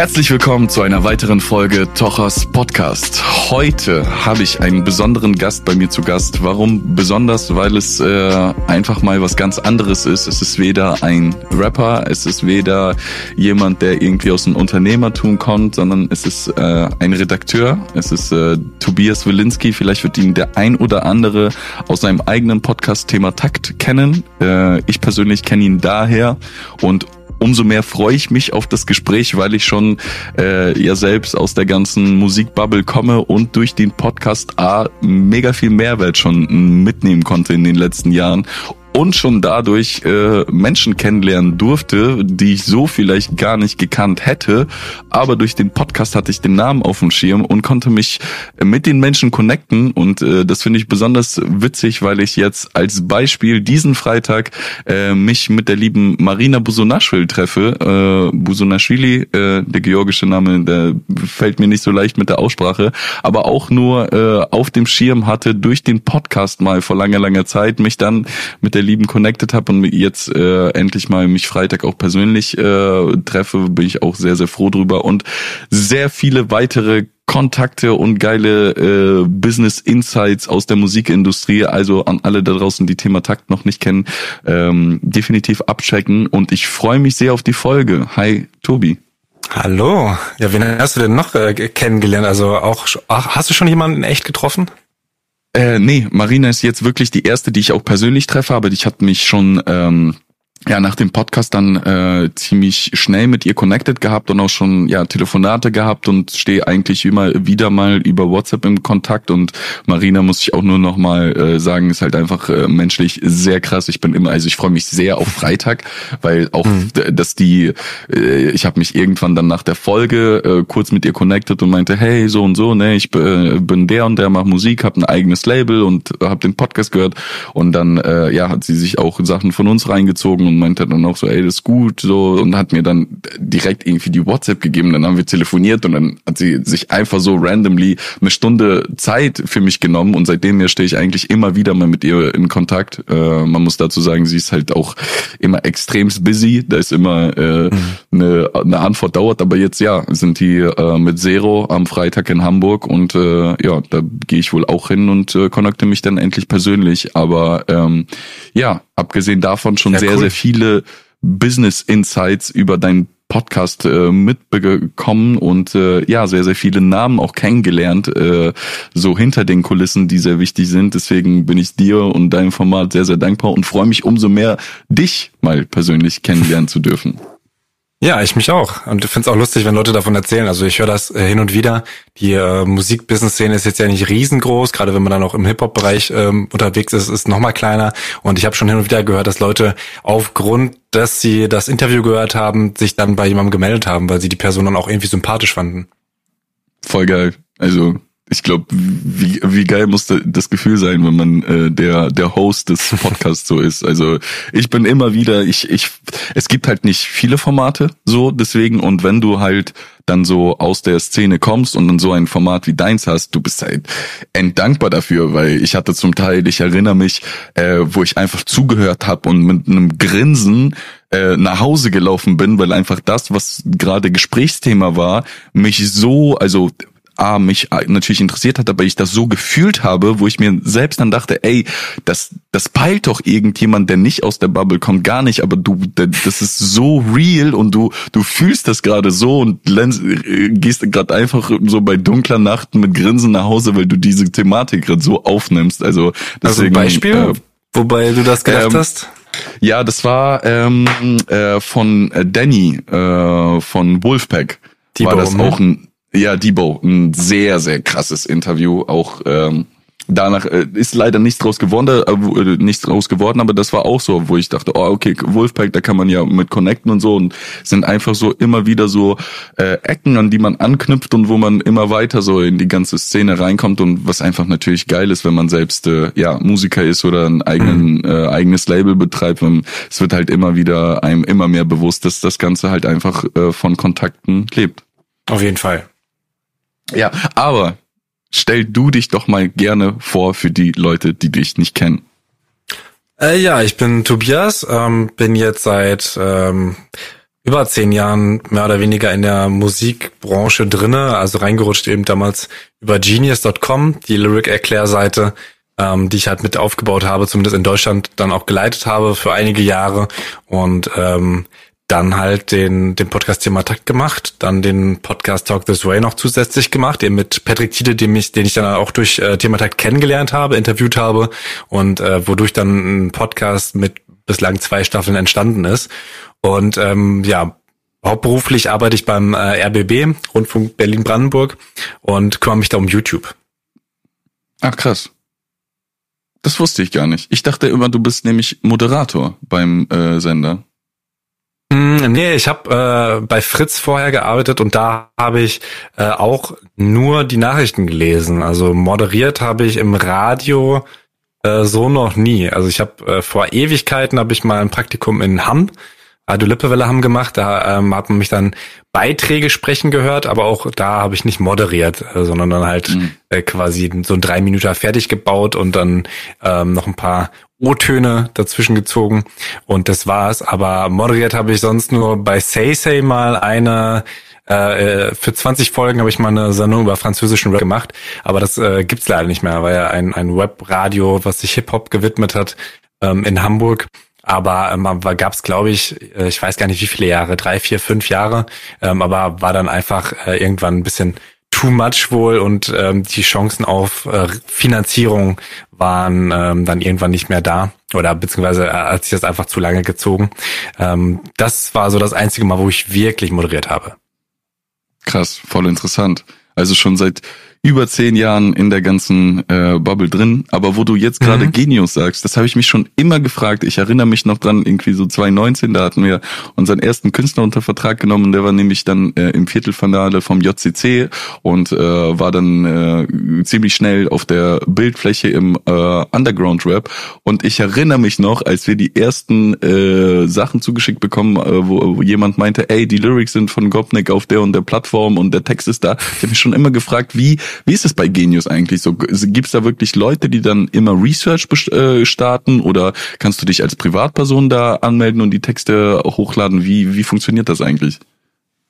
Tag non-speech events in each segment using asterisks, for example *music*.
Herzlich willkommen zu einer weiteren Folge Tochers Podcast. Heute habe ich einen besonderen Gast bei mir zu Gast. Warum besonders? Weil es äh, einfach mal was ganz anderes ist. Es ist weder ein Rapper, es ist weder jemand, der irgendwie aus dem Unternehmertum kommt, sondern es ist äh, ein Redakteur. Es ist äh, Tobias Wilinski. Vielleicht wird ihn der ein oder andere aus seinem eigenen Podcast Thema Takt kennen. Äh, ich persönlich kenne ihn daher und umso mehr freue ich mich auf das Gespräch, weil ich schon äh, ja selbst aus der ganzen Musikbubble komme und durch den Podcast A mega viel Mehrwert schon mitnehmen konnte in den letzten Jahren und schon dadurch äh, Menschen kennenlernen durfte, die ich so vielleicht gar nicht gekannt hätte. Aber durch den Podcast hatte ich den Namen auf dem Schirm und konnte mich mit den Menschen connecten. Und äh, das finde ich besonders witzig, weil ich jetzt als Beispiel diesen Freitag äh, mich mit der lieben Marina Busonaschwili treffe. Äh, Busonaschwili, äh, der georgische Name, der fällt mir nicht so leicht mit der Aussprache, aber auch nur äh, auf dem Schirm hatte durch den Podcast mal vor langer, langer Zeit mich dann mit der der Lieben connected habe und jetzt äh, endlich mal mich Freitag auch persönlich äh, treffe, bin ich auch sehr, sehr froh drüber und sehr viele weitere Kontakte und geile äh, Business Insights aus der Musikindustrie. Also an alle da draußen, die Thema Takt noch nicht kennen, ähm, definitiv abchecken. Und ich freue mich sehr auf die Folge. Hi, Tobi. Hallo. Ja, wen hast du denn noch äh, kennengelernt? Also auch, ach, hast du schon jemanden echt getroffen? Äh, nee, Marina ist jetzt wirklich die erste, die ich auch persönlich treffe, aber ich hatte mich schon ähm, ja nach dem Podcast dann äh, ziemlich schnell mit ihr connected gehabt und auch schon ja Telefonate gehabt und stehe eigentlich immer wieder mal über WhatsApp im Kontakt. Und Marina muss ich auch nur noch mal äh, sagen ist halt einfach äh, menschlich sehr krass. Ich bin immer also ich freue mich sehr auf Freitag weil auch mhm. dass die äh, ich habe mich irgendwann dann nach der Folge äh, kurz mit ihr connected und meinte hey so und so ne ich äh, bin der und der macht Musik habe ein eigenes Label und habe den Podcast gehört. Und dann äh, ja hat sie sich auch Sachen von uns reingezogen und meinte dann auch so, ey, das ist gut, so, und hat mir dann direkt irgendwie die WhatsApp gegeben, dann haben wir telefoniert und dann hat sie sich einfach so randomly eine Stunde Zeit für mich genommen und seitdem stehe ich eigentlich immer wieder mal mit ihr in Kontakt. Äh, man muss dazu sagen, sie ist halt auch immer extremst busy, da ist immer äh, mhm. eine, eine Antwort dauert, aber jetzt ja, sind die äh, mit Zero am Freitag in Hamburg und äh, ja, da gehe ich wohl auch hin und äh, connecte mich dann endlich persönlich, aber ähm, ja, abgesehen davon schon ja, sehr, cool. sehr viele Business Insights über deinen Podcast äh, mitbekommen und äh, ja, sehr, sehr viele Namen auch kennengelernt, äh, so hinter den Kulissen, die sehr wichtig sind. Deswegen bin ich dir und deinem Format sehr, sehr dankbar und freue mich umso mehr, dich mal persönlich kennenlernen zu dürfen. Ja, ich mich auch. Und ich finde es auch lustig, wenn Leute davon erzählen. Also ich höre das äh, hin und wieder. Die äh, Musik-Business-Szene ist jetzt ja nicht riesengroß, gerade wenn man dann auch im Hip-Hop-Bereich ähm, unterwegs ist, ist noch mal kleiner. Und ich habe schon hin und wieder gehört, dass Leute aufgrund, dass sie das Interview gehört haben, sich dann bei jemandem gemeldet haben, weil sie die Person dann auch irgendwie sympathisch fanden. Voll geil. Also ich glaube, wie, wie geil muss das Gefühl sein, wenn man äh, der der Host des *laughs* Podcasts so ist. Also ich bin immer wieder, ich ich es gibt halt nicht viele Formate so deswegen und wenn du halt dann so aus der Szene kommst und dann so ein Format wie deins hast, du bist halt enddankbar dafür, weil ich hatte zum Teil, ich erinnere mich, äh, wo ich einfach zugehört habe und mit einem Grinsen äh, nach Hause gelaufen bin, weil einfach das, was gerade Gesprächsthema war, mich so, also A, mich natürlich interessiert hat, aber ich das so gefühlt habe, wo ich mir selbst dann dachte, ey, das, das peilt doch irgendjemand, der nicht aus der Bubble kommt, gar nicht, aber du, das ist so real und du, du fühlst das gerade so und äh, gehst gerade einfach so bei dunkler Nacht mit Grinsen nach Hause, weil du diese Thematik gerade so aufnimmst. Also, deswegen, also Beispiel, äh, wobei du das gedacht ähm, hast? Ja, das war ähm, äh, von Danny äh, von Wolfpack. Die war das auch ein ja, Debo, ein sehr, sehr krasses Interview. Auch ähm, danach äh, ist leider nichts draus geworden, äh, äh, nichts draus geworden, aber das war auch so, wo ich dachte, oh okay, Wolfpack, da kann man ja mit connecten und so und sind einfach so immer wieder so äh, Ecken, an die man anknüpft und wo man immer weiter so in die ganze Szene reinkommt und was einfach natürlich geil ist, wenn man selbst äh, ja Musiker ist oder ein eigenen, mhm. äh, eigenes Label betreibt. Und es wird halt immer wieder einem immer mehr bewusst, dass das Ganze halt einfach äh, von Kontakten lebt. Auf jeden Fall. Ja, aber stell du dich doch mal gerne vor für die Leute, die dich nicht kennen. Äh, ja, ich bin Tobias, ähm, bin jetzt seit ähm, über zehn Jahren mehr oder weniger in der Musikbranche drinne, also reingerutscht eben damals über genius.com, die Lyric-Erklärseite, ähm, die ich halt mit aufgebaut habe, zumindest in Deutschland dann auch geleitet habe für einige Jahre und ähm, dann halt den, den Podcast Thema Takt gemacht, dann den Podcast Talk This Way noch zusätzlich gemacht, eben mit Patrick Tiede, den ich, den ich dann auch durch äh, Thema Takt kennengelernt habe, interviewt habe und äh, wodurch dann ein Podcast mit bislang zwei Staffeln entstanden ist. Und ähm, ja, hauptberuflich arbeite ich beim äh, RBB, Rundfunk Berlin-Brandenburg und kümmere mich da um YouTube. Ach krass. Das wusste ich gar nicht. Ich dachte immer, du bist nämlich Moderator beim äh, Sender. Mm, nee, ich habe äh, bei Fritz vorher gearbeitet und da habe ich äh, auch nur die Nachrichten gelesen. Also moderiert habe ich im Radio äh, so noch nie. Also ich habe äh, vor Ewigkeiten habe ich mal ein Praktikum in Hamm Radio Lippewelle haben gemacht. Da ähm, hat man mich dann Beiträge sprechen gehört, aber auch da habe ich nicht moderiert, äh, sondern dann halt mhm. äh, quasi so ein drei Minuten fertig gebaut und dann ähm, noch ein paar O-Töne dazwischen gezogen. Und das war's. Aber moderiert habe ich sonst nur bei Say Say mal eine äh, äh für 20 Folgen habe ich mal eine Sendung über französischen Rap gemacht, aber das äh, gibt's leider nicht mehr, weil ja ein, ein Webradio, was sich Hip-Hop gewidmet hat, ähm, in Hamburg. Aber ähm, gab es, glaube ich, äh, ich weiß gar nicht wie viele Jahre, drei, vier, fünf Jahre, ähm, aber war dann einfach äh, irgendwann ein bisschen too much wohl und ähm, die Chancen auf äh, Finanzierung waren ähm, dann irgendwann nicht mehr da oder beziehungsweise äh, hat sich das einfach zu lange gezogen. Ähm, das war so das einzige Mal, wo ich wirklich moderiert habe. Krass, voll interessant. Also schon seit über zehn Jahren in der ganzen äh, Bubble drin. Aber wo du jetzt gerade mhm. Genius sagst, das habe ich mich schon immer gefragt. Ich erinnere mich noch dran, irgendwie so 2019, da hatten wir unseren ersten Künstler unter Vertrag genommen. Der war nämlich dann äh, im Viertelfinale vom JCC und äh, war dann äh, ziemlich schnell auf der Bildfläche im äh, Underground Rap. Und ich erinnere mich noch, als wir die ersten äh, Sachen zugeschickt bekommen, äh, wo, wo jemand meinte, ey, die Lyrics sind von Gopnik auf der und der Plattform und der Text ist da. Ich habe mich schon immer gefragt, wie wie ist es bei Genius eigentlich so? Gibt es da wirklich Leute, die dann immer Research äh, starten oder kannst du dich als Privatperson da anmelden und die Texte hochladen? Wie, wie funktioniert das eigentlich?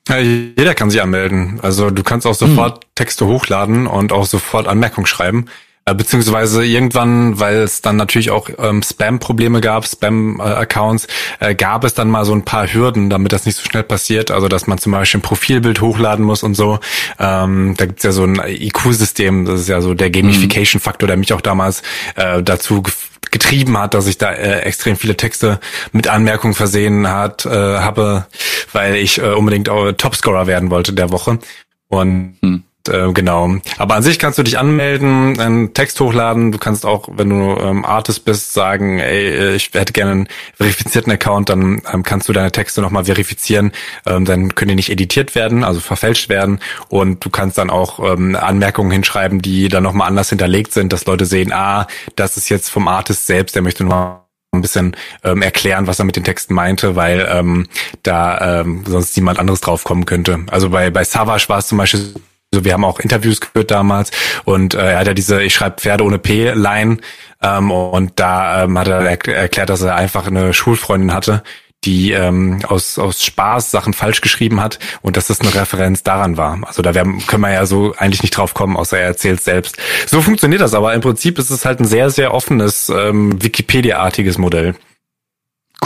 Ja, jeder kann sich anmelden. Also du kannst auch sofort hm. Texte hochladen und auch sofort Anmerkungen schreiben. Äh, beziehungsweise irgendwann, weil es dann natürlich auch ähm, Spam-Probleme gab, Spam-Accounts, äh, gab es dann mal so ein paar Hürden, damit das nicht so schnell passiert. Also dass man zum Beispiel ein Profilbild hochladen muss und so. Ähm, da gibt's ja so ein IQ-System, das ist ja so der mhm. Gamification-Faktor, der mich auch damals äh, dazu getrieben hat, dass ich da äh, extrem viele Texte mit Anmerkungen versehen hat, äh, habe, weil ich äh, unbedingt auch Topscorer werden wollte der Woche. Und hm äh, genau. Aber an sich kannst du dich anmelden, einen Text hochladen. Du kannst auch, wenn du ähm, Artist bist, sagen, ey, äh, ich hätte gerne einen verifizierten Account, dann ähm, kannst du deine Texte nochmal verifizieren. Ähm, dann können die nicht editiert werden, also verfälscht werden. Und du kannst dann auch ähm, Anmerkungen hinschreiben, die dann nochmal anders hinterlegt sind, dass Leute sehen, ah, das ist jetzt vom Artist selbst, der möchte nur ein bisschen ähm, erklären, was er mit den Texten meinte, weil ähm, da ähm, sonst niemand anderes drauf kommen könnte. Also bei bei Savage war es zum Beispiel also wir haben auch Interviews geführt damals und äh, er hat ja diese Ich schreibe Pferde ohne P-Line ähm, und da ähm, hat er erklärt, dass er einfach eine Schulfreundin hatte, die ähm, aus, aus Spaß Sachen falsch geschrieben hat und dass das eine Referenz daran war. Also da werden, können wir ja so eigentlich nicht drauf kommen, außer er erzählt selbst. So funktioniert das, aber im Prinzip ist es halt ein sehr, sehr offenes, ähm, Wikipedia-artiges Modell.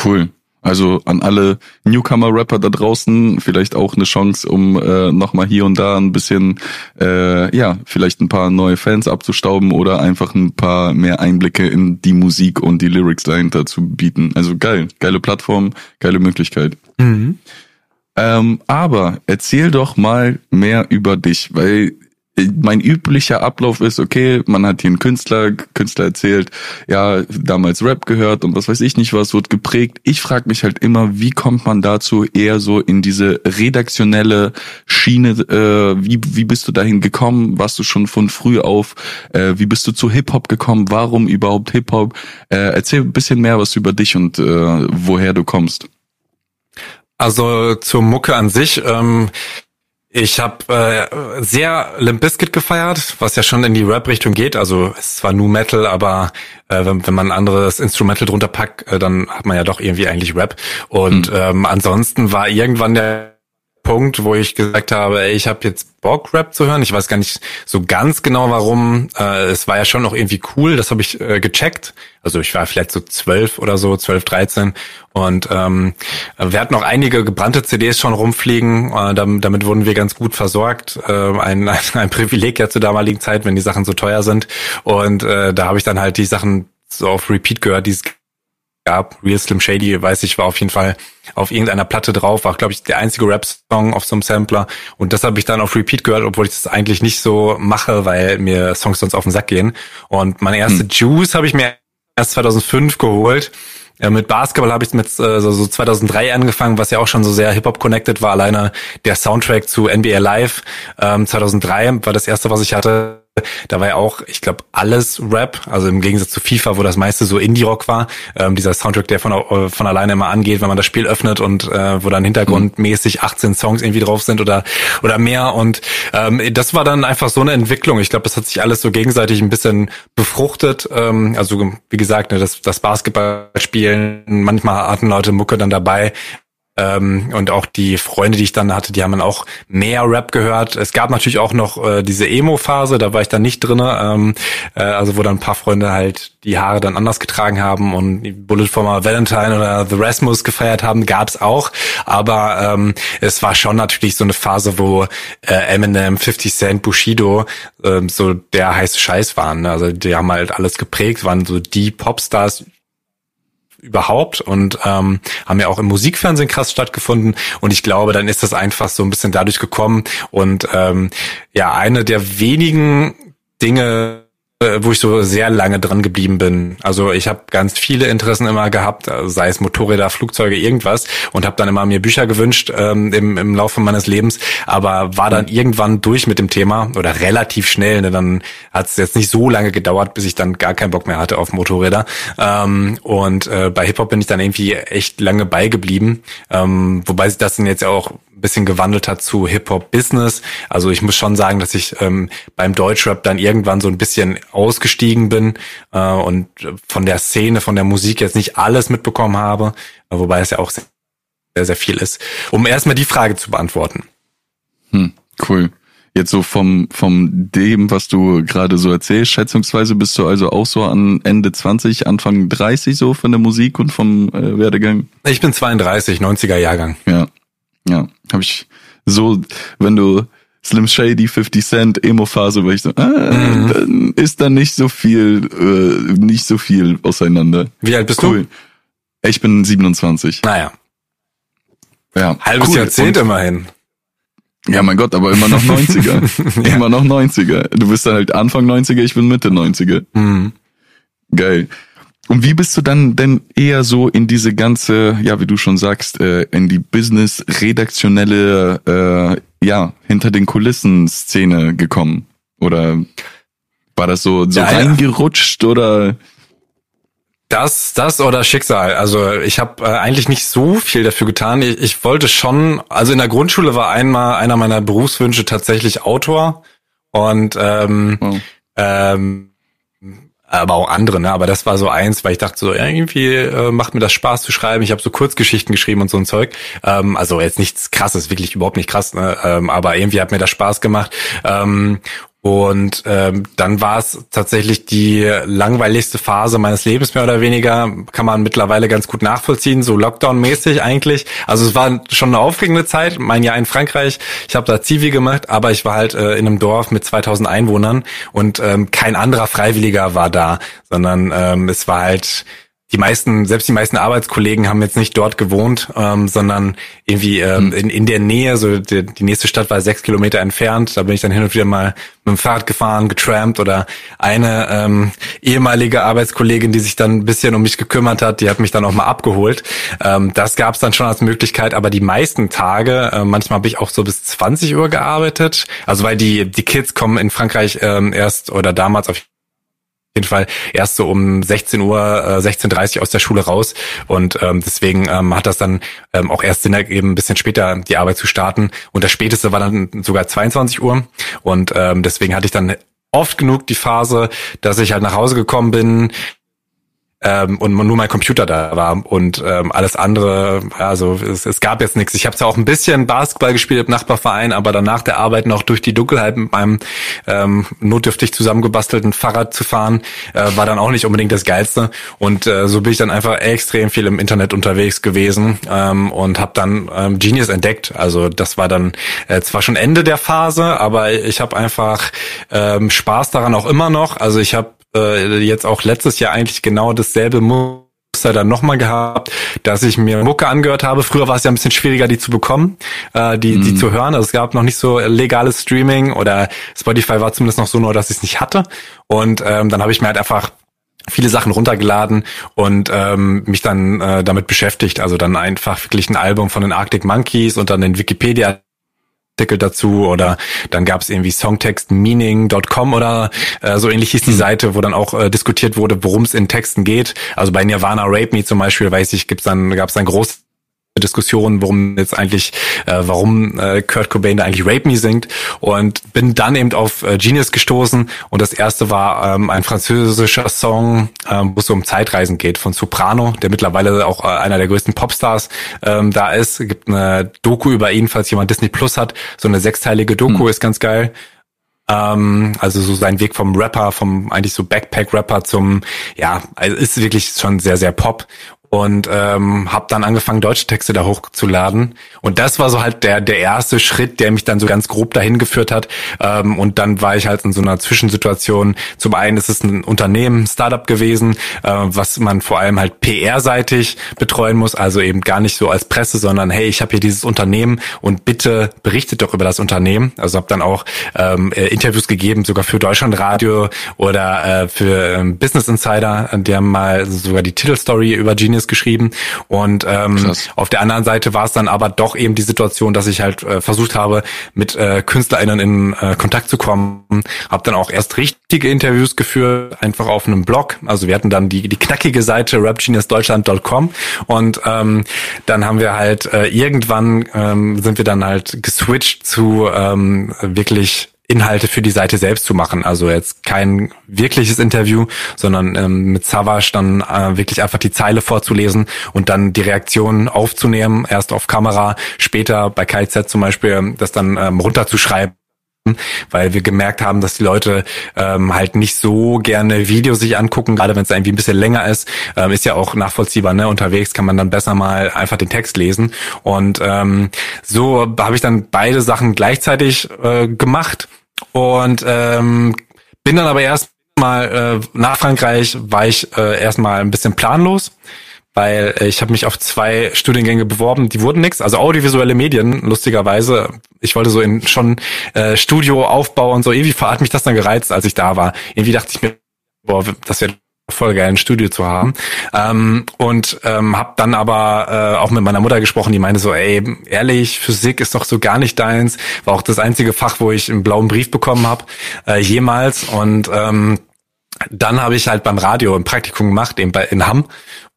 Cool. Also an alle Newcomer-Rapper da draußen vielleicht auch eine Chance, um äh, nochmal hier und da ein bisschen, äh, ja, vielleicht ein paar neue Fans abzustauben oder einfach ein paar mehr Einblicke in die Musik und die Lyrics dahinter zu bieten. Also geil, geile Plattform, geile Möglichkeit. Mhm. Ähm, aber erzähl doch mal mehr über dich, weil mein üblicher Ablauf ist, okay, man hat hier einen Künstler, Künstler erzählt, ja, damals Rap gehört und was weiß ich nicht was, wird geprägt. Ich frage mich halt immer, wie kommt man dazu eher so in diese redaktionelle Schiene, äh, wie, wie bist du dahin gekommen? Warst du schon von früh auf? Äh, wie bist du zu Hip-Hop gekommen? Warum überhaupt Hip-Hop? Äh, erzähl ein bisschen mehr was über dich und äh, woher du kommst. Also zur Mucke an sich. Ähm Ich habe äh, sehr Limp Bizkit gefeiert, was ja schon in die Rap-Richtung geht. Also es ist zwar New Metal, aber äh, wenn, wenn man ein anderes Instrumental drunter packt, äh, dann hat man ja doch irgendwie eigentlich Rap. Und mhm. ähm, ansonsten war irgendwann der Punkt, wo ich gesagt habe, ey, ich habe jetzt Bock, Rap zu hören. Ich weiß gar nicht so ganz genau, warum. Äh, es war ja schon noch irgendwie cool, das habe ich äh, gecheckt. Also ich war vielleicht so zwölf oder so, zwölf, dreizehn. Und ähm, wir hatten noch einige gebrannte CDs schon rumfliegen. Äh, damit, damit wurden wir ganz gut versorgt. Äh, ein, *laughs* ein, ein Privileg ja zur damaligen Zeit, wenn die Sachen so teuer sind. Und äh, da habe ich dann halt die Sachen so auf Repeat gehört, die es gab. Real Slim Shady, weiß ich, war auf jeden Fall auf irgendeiner Platte drauf, war, glaube ich, der einzige Rap-Song auf so einem Sampler. Und das habe ich dann auf Repeat gehört, obwohl ich das eigentlich nicht so mache, weil mir Songs sonst auf den Sack gehen. Und meine erste hm. Juice habe ich mir erst 2005 geholt. Ja, mit Basketball habe ich mit äh, so 2003 angefangen, was ja auch schon so sehr Hip-Hop-connected war. Alleine der Soundtrack zu NBA Live ähm, 2003 war das erste, was ich hatte. Da war ja auch, ich glaube, alles Rap, also im Gegensatz zu FIFA, wo das meiste so Indie-Rock war. Ähm, dieser Soundtrack, der von, äh, von alleine immer angeht, wenn man das Spiel öffnet und äh, wo dann hintergrundmäßig 18 Songs irgendwie drauf sind oder oder mehr. Und ähm, das war dann einfach so eine Entwicklung. Ich glaube, das hat sich alles so gegenseitig ein bisschen befruchtet. Ähm, also wie gesagt, ne, das, das Basketballspielen, manchmal hatten Leute Mucke dann dabei, ähm, und auch die Freunde, die ich dann hatte, die haben dann auch mehr Rap gehört. Es gab natürlich auch noch äh, diese Emo-Phase, da war ich dann nicht drinne, ähm, äh, also wo dann ein paar Freunde halt die Haare dann anders getragen haben und Bullet for Valentine oder The Rasmus gefeiert haben, gab's auch. Aber ähm, es war schon natürlich so eine Phase, wo äh, Eminem, 50 Cent, Bushido ähm, so der heiße Scheiß waren. Ne? Also die haben halt alles geprägt, waren so die Popstars überhaupt und ähm, haben ja auch im Musikfernsehen krass stattgefunden und ich glaube, dann ist das einfach so ein bisschen dadurch gekommen und ähm, ja, eine der wenigen Dinge, wo ich so sehr lange dran geblieben bin. Also ich habe ganz viele Interessen immer gehabt, äh, sei es Motorräder, Flugzeuge, irgendwas und habe dann immer mir Bücher gewünscht ähm, im, im Laufe meines Lebens, aber war dann irgendwann durch mit dem Thema oder relativ schnell. Ne? Dann hat es jetzt nicht so lange gedauert, bis ich dann gar keinen Bock mehr hatte auf Motorräder. Ähm, und äh, bei Hip-Hop bin ich dann irgendwie echt lange beigeblieben, ähm, wobei sich das dann jetzt auch bisschen gewandelt hat zu Hip-Hop-Business. Also ich muss schon sagen, dass ich ähm, beim Deutschrap dann irgendwann so ein bisschen ausgestiegen bin äh, und von der Szene, von der Musik jetzt nicht alles mitbekommen habe, wobei es ja auch sehr, sehr viel ist. Um erstmal die Frage zu beantworten. Hm, cool. Jetzt so vom, vom dem, was du gerade so erzählst, schätzungsweise bist du also auch so an Ende 20, Anfang 30 so von der Musik und vom äh, Werdegang? Ich bin 32, 90er Jahrgang. Ja. Ja, habe ich so, wenn du Slim Shady, 50 Cent, Emo-Phase, war ich so, ah, mhm. dann ist da nicht so viel, äh, nicht so viel auseinander. Wie alt bist cool. du? Ich bin 27. Naja. Ja. Halbes cool. Jahrzehnt Und, immerhin. Ja, mein Gott, aber immer noch *laughs* 90er. ja. Immer noch 90er. Du bist dann halt Anfang 90er, ich bin Mitte 90er. Mhm. Geil. Und wie bist du dann denn eher so in diese ganze, ja, wie du schon sagst, äh, in die Business-redaktionelle, äh, ja, hinter den Kulissen-Szene gekommen? Oder war das so, so ja, reingerutscht ja. oder? Das, das oder Schicksal. Also ich habe äh, eigentlich nicht so viel dafür getan. Ich, ich wollte schon, also in der Grundschule war einmal einer meiner Berufswünsche tatsächlich Autor und ähm, oh. ähm, aber auch andere, ne? Aber das war so eins, weil ich dachte so, irgendwie äh, macht mir das Spaß zu schreiben. Ich habe so Kurzgeschichten geschrieben und so ein Zeug. Ähm, also jetzt nichts krasses, wirklich überhaupt nicht krass, ne? Ähm, aber irgendwie hat mir das Spaß gemacht. Ähm, und ähm, dann war es tatsächlich die langweiligste Phase meines Lebens mehr oder weniger. Kann man mittlerweile ganz gut nachvollziehen, so Lockdown-mäßig eigentlich. Also es war schon eine aufregende Zeit. Mein Jahr in Frankreich. Ich habe da Zivi gemacht, aber ich war halt äh, in einem Dorf mit 2000 Einwohnern und ähm, kein anderer Freiwilliger war da, sondern ähm, es war halt die meisten, selbst die meisten Arbeitskollegen haben jetzt nicht dort gewohnt, ähm, sondern irgendwie ähm, hm. in, in der Nähe, so die, die nächste Stadt war sechs Kilometer entfernt. Da bin ich dann hin und wieder mal mit dem Fahrrad gefahren, getrampt oder eine ähm, ehemalige Arbeitskollegin, die sich dann ein bisschen um mich gekümmert hat, die hat mich dann auch mal abgeholt. Ähm, das gab es dann schon als Möglichkeit, aber die meisten Tage, äh, manchmal habe ich auch so bis 20 Uhr gearbeitet. Also weil die, die Kids kommen in Frankreich ähm, erst oder damals auf jeden Fall erst so um 16 Uhr, äh, 16.30 Uhr aus der Schule raus. Und ähm, deswegen ähm, hat das dann ähm, auch erst Sinn ergeben, ein bisschen später die Arbeit zu starten. Und das späteste war dann sogar 22 Uhr. Und ähm, deswegen hatte ich dann oft genug die Phase, dass ich halt nach Hause gekommen bin, ähm, und nur mein Computer da war und ähm, alles andere, also es, es gab jetzt nichts. Ich habe zwar auch ein bisschen Basketball gespielt im Nachbarverein, aber dann nach der Arbeit noch durch die Dunkelheit mit meinem ähm, notdürftig zusammengebastelten Fahrrad zu fahren, äh, war dann auch nicht unbedingt das Geilste. Und äh, so bin ich dann einfach extrem viel im Internet unterwegs gewesen ähm, und habe dann ähm, Genius entdeckt. Also das war dann äh, zwar schon Ende der Phase, aber ich habe einfach ähm, Spaß daran auch immer noch. Also ich habe äh, jetzt auch letztes Jahr eigentlich genau dasselbe Muster dann nochmal gehabt, dass ich mir Mucke angehört habe. Früher war es ja ein bisschen schwieriger, die zu bekommen, äh, die, mm. die mhm. zu hören. Also es gab noch nicht so legales Streaming oder Spotify war zumindest noch so neu, dass ich es nicht hatte. Und ähm, dann habe ich mir halt einfach viele Sachen runtergeladen und ähm, mich dann äh, damit beschäftigt. Also dann einfach wirklich ein Album von den Arctic Monkeys und dann den Wikipedia Artikel dazu oder dann gab es irgendwie songtextmeaning.com oder äh, so ähnlich hieß die mhm. Seite, wo dann auch äh, diskutiert wurde, worum es in Texten geht. Also bei Nirvana Rape Me zum Beispiel, weiß ich, gibt's dann gab es dann groß Diskussion, worum jetzt eigentlich, äh, warum äh, Kurt Cobain da eigentlich Rape Me singt und bin dann eben auf äh, Genius gestoßen und das erste war ähm, ein französischer Song, ähm, wo es so um Zeitreisen geht von Soprano, der mittlerweile auch äh, einer der größten Popstars ähm, da ist. Es gibt eine Doku über ihn, falls jemand Disney Plus hat, so eine sechsteilige Doku hm. ist ganz geil. Ähm, also so sein Weg vom Rapper, vom eigentlich so Backpack-Rapper zum, ja, also ist wirklich schon sehr, sehr Pop und ähm, habe dann angefangen, deutsche Texte da hochzuladen. Und das war so halt der der erste Schritt, der mich dann so ganz grob dahin geführt hat. Ähm, und dann war ich halt in so einer Zwischensituation. Zum einen ist es ein Unternehmen, Startup gewesen, äh, was man vor allem halt PR-seitig betreuen muss, also eben gar nicht so als Presse, sondern hey, ich habe hier dieses Unternehmen und bitte berichtet doch über das Unternehmen. Also habe dann auch ähm, äh, Interviews gegeben, sogar für Deutschlandradio oder äh, für ähm, Business Insider. Die haben mal sogar die Titelstory über Genius Business geschrieben. Und ähm, auf der anderen Seite war es dann aber doch eben die Situation, dass ich halt äh, versucht habe, mit äh, KünstlerInnen in äh, Kontakt zu kommen. Habe dann auch erst richtige Interviews geführt, einfach auf einem Blog. Also wir hatten dann die, die knackige Seite rapgeniusdeutschland.com und ähm, dann haben wir halt äh, irgendwann ähm, sind wir dann halt geswitcht zu ähm, wirklich Inhalte für die Seite selbst zu machen. Also jetzt kein wirkliches Interview, sondern ähm, mit Savage dann äh, wirklich einfach die Zeile vorzulesen und dann die Reaktion aufzunehmen, erst auf Kamera, später bei KZ zum Beispiel das dann ähm, runterzuschreiben weil wir gemerkt haben, dass die Leute ähm, halt nicht so gerne Videos sich angucken, gerade wenn es irgendwie ein bisschen länger ist, ähm, ist ja auch nachvollziehbar, ne? Unterwegs kann man dann besser mal einfach den Text lesen. Und ähm, so habe ich dann beide Sachen gleichzeitig äh, gemacht und ähm, bin dann aber erst mal äh, nach Frankreich war ich äh, erstmal ein bisschen planlos weil äh, ich habe mich auf zwei Studiengänge beworben, die wurden nix. Also audiovisuelle Medien, lustigerweise. Ich wollte so in schon äh, Studioaufbau und so. Irgendwie hat mich das dann gereizt, als ich da war. Irgendwie dachte ich mir, boah, das wäre voll geil, ein Studio zu haben. Ähm, und ähm, habe dann aber äh, auch mit meiner Mutter gesprochen, die meinte so, ey, ehrlich, Physik ist doch so gar nicht deins. War auch das einzige Fach, wo ich einen blauen Brief bekommen habe, äh, jemals. Und ähm, dann habe ich halt beim Radio ein Praktikum gemacht, eben bei, in Hamm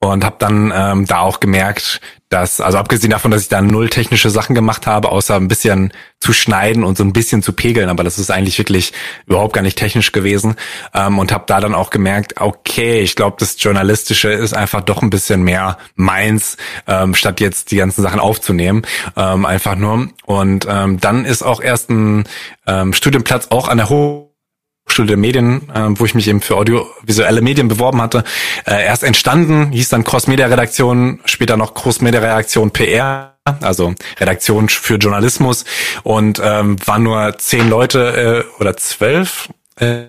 und habe dann ähm, da auch gemerkt, dass, also abgesehen davon, dass ich da null technische Sachen gemacht habe, außer ein bisschen zu schneiden und so ein bisschen zu pegeln, aber das ist eigentlich wirklich überhaupt gar nicht technisch gewesen ähm, und habe da dann auch gemerkt, okay, ich glaube, das Journalistische ist einfach doch ein bisschen mehr meins, ähm, statt jetzt die ganzen Sachen aufzunehmen, ähm, einfach nur. Und ähm, dann ist auch erst ein ähm, Studienplatz auch an der Hochschule Hochschule der Medien, äh, wo ich mich eben für audiovisuelle Medien beworben hatte, äh, erst entstanden, hieß dann Cross-Media-Redaktion, später noch Cross-Media-Redaktion PR, also Redaktion für Journalismus. Und ähm, waren nur zehn Leute äh, oder zwölf äh,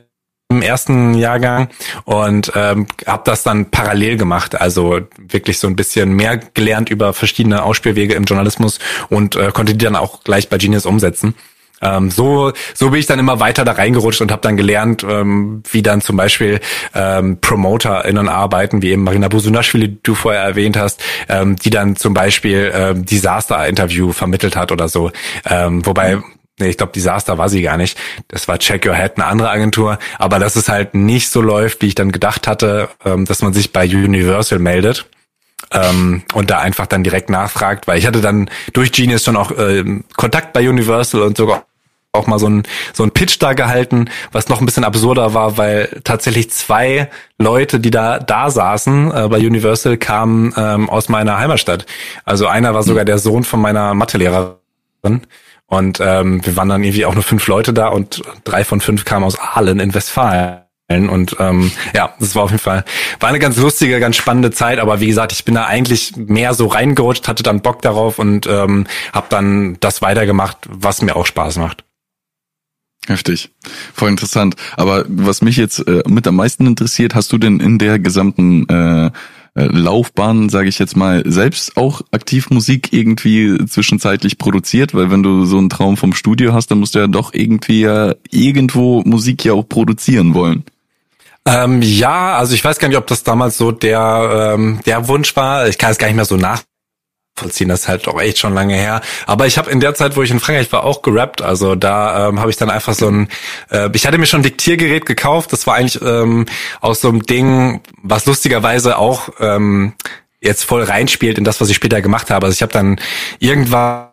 im ersten Jahrgang. Und ähm, habe das dann parallel gemacht, also wirklich so ein bisschen mehr gelernt über verschiedene Ausspielwege im Journalismus und äh, konnte die dann auch gleich bei Genius umsetzen. Ähm, so, so bin ich dann immer weiter da reingerutscht und habe dann gelernt, ähm, wie dann zum Beispiel ähm, PromoterInnen arbeiten, wie eben Marina Busunashvili, die du vorher erwähnt hast, ähm, die dann zum Beispiel ähm, Disaster-Interview vermittelt hat oder so. Ähm, wobei Nee, ich glaube, Disaster war sie gar nicht. Das war Check Your Head, eine andere Agentur. Aber dass es halt nicht so läuft, wie ich dann gedacht hatte, ähm, dass man sich bei Universal meldet ähm, und da einfach dann direkt nachfragt, weil ich hatte dann durch Genius schon auch äh, Kontakt bei Universal und sogar auch mal so ein, so ein Pitch da gehalten, was noch ein bisschen absurder war, weil tatsächlich zwei Leute, die da da saßen äh, bei Universal, kamen ähm, aus meiner Heimatstadt. Also einer war sogar der Sohn von meiner Mathelehrerin. Und ähm, wir waren dann irgendwie auch nur fünf Leute da und drei von fünf kamen aus Aalen in Westfalen. Und ähm, ja, das war auf jeden Fall, war eine ganz lustige, ganz spannende Zeit, aber wie gesagt, ich bin da eigentlich mehr so reingerutscht, hatte dann Bock darauf und ähm, habe dann das weitergemacht, was mir auch Spaß macht. Heftig, voll interessant. Aber was mich jetzt äh, mit am meisten interessiert, hast du denn in der gesamten äh, äh, Laufbahn, sage ich jetzt mal, selbst auch aktiv Musik irgendwie zwischenzeitlich produziert? Weil wenn du so einen Traum vom Studio hast, dann musst du ja doch irgendwie ja irgendwo Musik ja auch produzieren wollen. Ähm, ja, also ich weiß gar nicht, ob das damals so der ähm, der Wunsch war. Ich kann es gar nicht mehr so nach vollziehen. Das ist halt auch echt schon lange her. Aber ich habe in der Zeit, wo ich in Frankreich war, auch gerappt. Also da ähm, habe ich dann einfach so ein, äh, ich hatte mir schon ein Diktiergerät gekauft. Das war eigentlich ähm, aus so einem Ding, was lustigerweise auch ähm, jetzt voll reinspielt in das, was ich später gemacht habe. Also ich habe dann irgendwann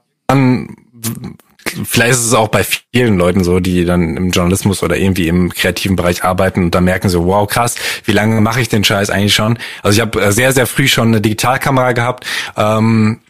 vielleicht ist es auch bei vielen Leuten so, die dann im Journalismus oder irgendwie im kreativen Bereich arbeiten und da merken so, wow, krass, wie lange mache ich den Scheiß eigentlich schon? Also ich habe sehr, sehr früh schon eine Digitalkamera gehabt. Ähm, äh,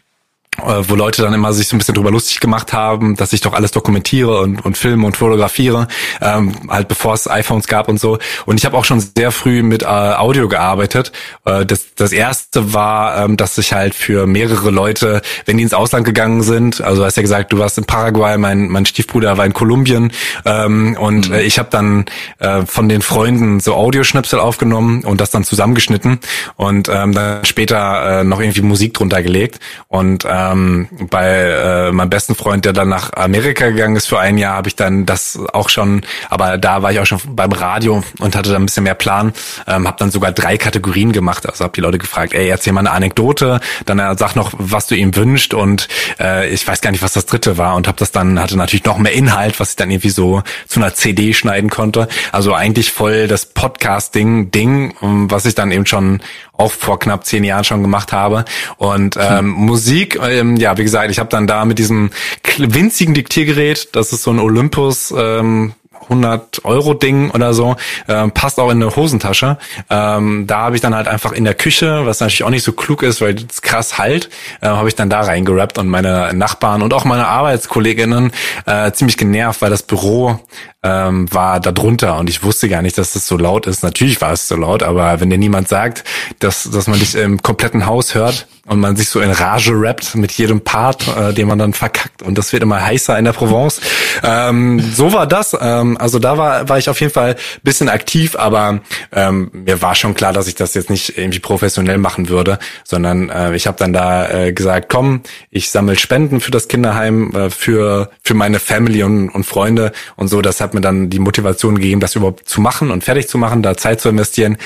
wo Leute dann immer sich so ein bisschen drüber lustig gemacht haben, dass ich doch alles dokumentiere und, und filme und fotografiere, ähm, halt bevor es iPhones gab und so. Und ich habe auch schon sehr früh mit äh, Audio gearbeitet. Äh, das, das erste war, ähm, dass ich halt für mehrere Leute, wenn die ins Ausland gegangen sind, also du hast ja gesagt, du warst in Paraguay, mein, mein Stiefbruder war in Kolumbien ähm, und mhm. äh, ich habe dann äh, von den Freunden so Audioschnipsel aufgenommen und das dann zusammengeschnitten und ähm, dann später äh, noch irgendwie Musik drunter gelegt und äh, ähm, bei äh, meinem besten Freund, der dann nach Amerika gegangen ist für ein Jahr, habe ich dann das auch schon, aber da war ich auch schon beim Radio und hatte dann ein bisschen mehr Plan, ähm, habe dann sogar drei Kategorien gemacht. Also habe die Leute gefragt, ey, erzähl mal eine Anekdote, dann äh, sag noch, was du ihm wünscht und äh, ich weiß gar nicht, was das dritte war und habe das dann, hatte natürlich noch mehr Inhalt, was ich dann irgendwie so zu einer CD schneiden konnte. Also eigentlich voll das Podcasting-Ding, was ich dann eben schon auch vor knapp zehn Jahren schon gemacht habe. Und ähm, hm. Musik, ähm, ja, wie gesagt, ich habe dann da mit diesem winzigen Diktiergerät, das ist so ein Olympus ähm, 100 Euro Ding oder so, ähm, passt auch in eine Hosentasche. Ähm, da habe ich dann halt einfach in der Küche, was natürlich auch nicht so klug ist, weil es krass halt, äh, habe ich dann da reingerappt und meine Nachbarn und auch meine Arbeitskolleginnen äh, ziemlich genervt, weil das Büro ähm, war da drunter und ich wusste gar nicht, dass das so laut ist. Natürlich war es so laut, aber wenn dir niemand sagt, dass, dass man dich im kompletten Haus hört und man sich so in Rage rappt mit jedem Part, äh, den man dann verkackt und das wird immer heißer in der Provence. Ähm, so war das. Ähm, also da war, war ich auf jeden Fall bisschen aktiv, aber ähm, mir war schon klar, dass ich das jetzt nicht irgendwie professionell machen würde, sondern äh, ich habe dann da äh, gesagt, komm, ich sammle Spenden für das Kinderheim, äh, für, für meine Family und, und Freunde und so. Das hat mir dann die Motivation gegeben, das überhaupt zu machen und fertig zu machen, da Zeit zu investieren.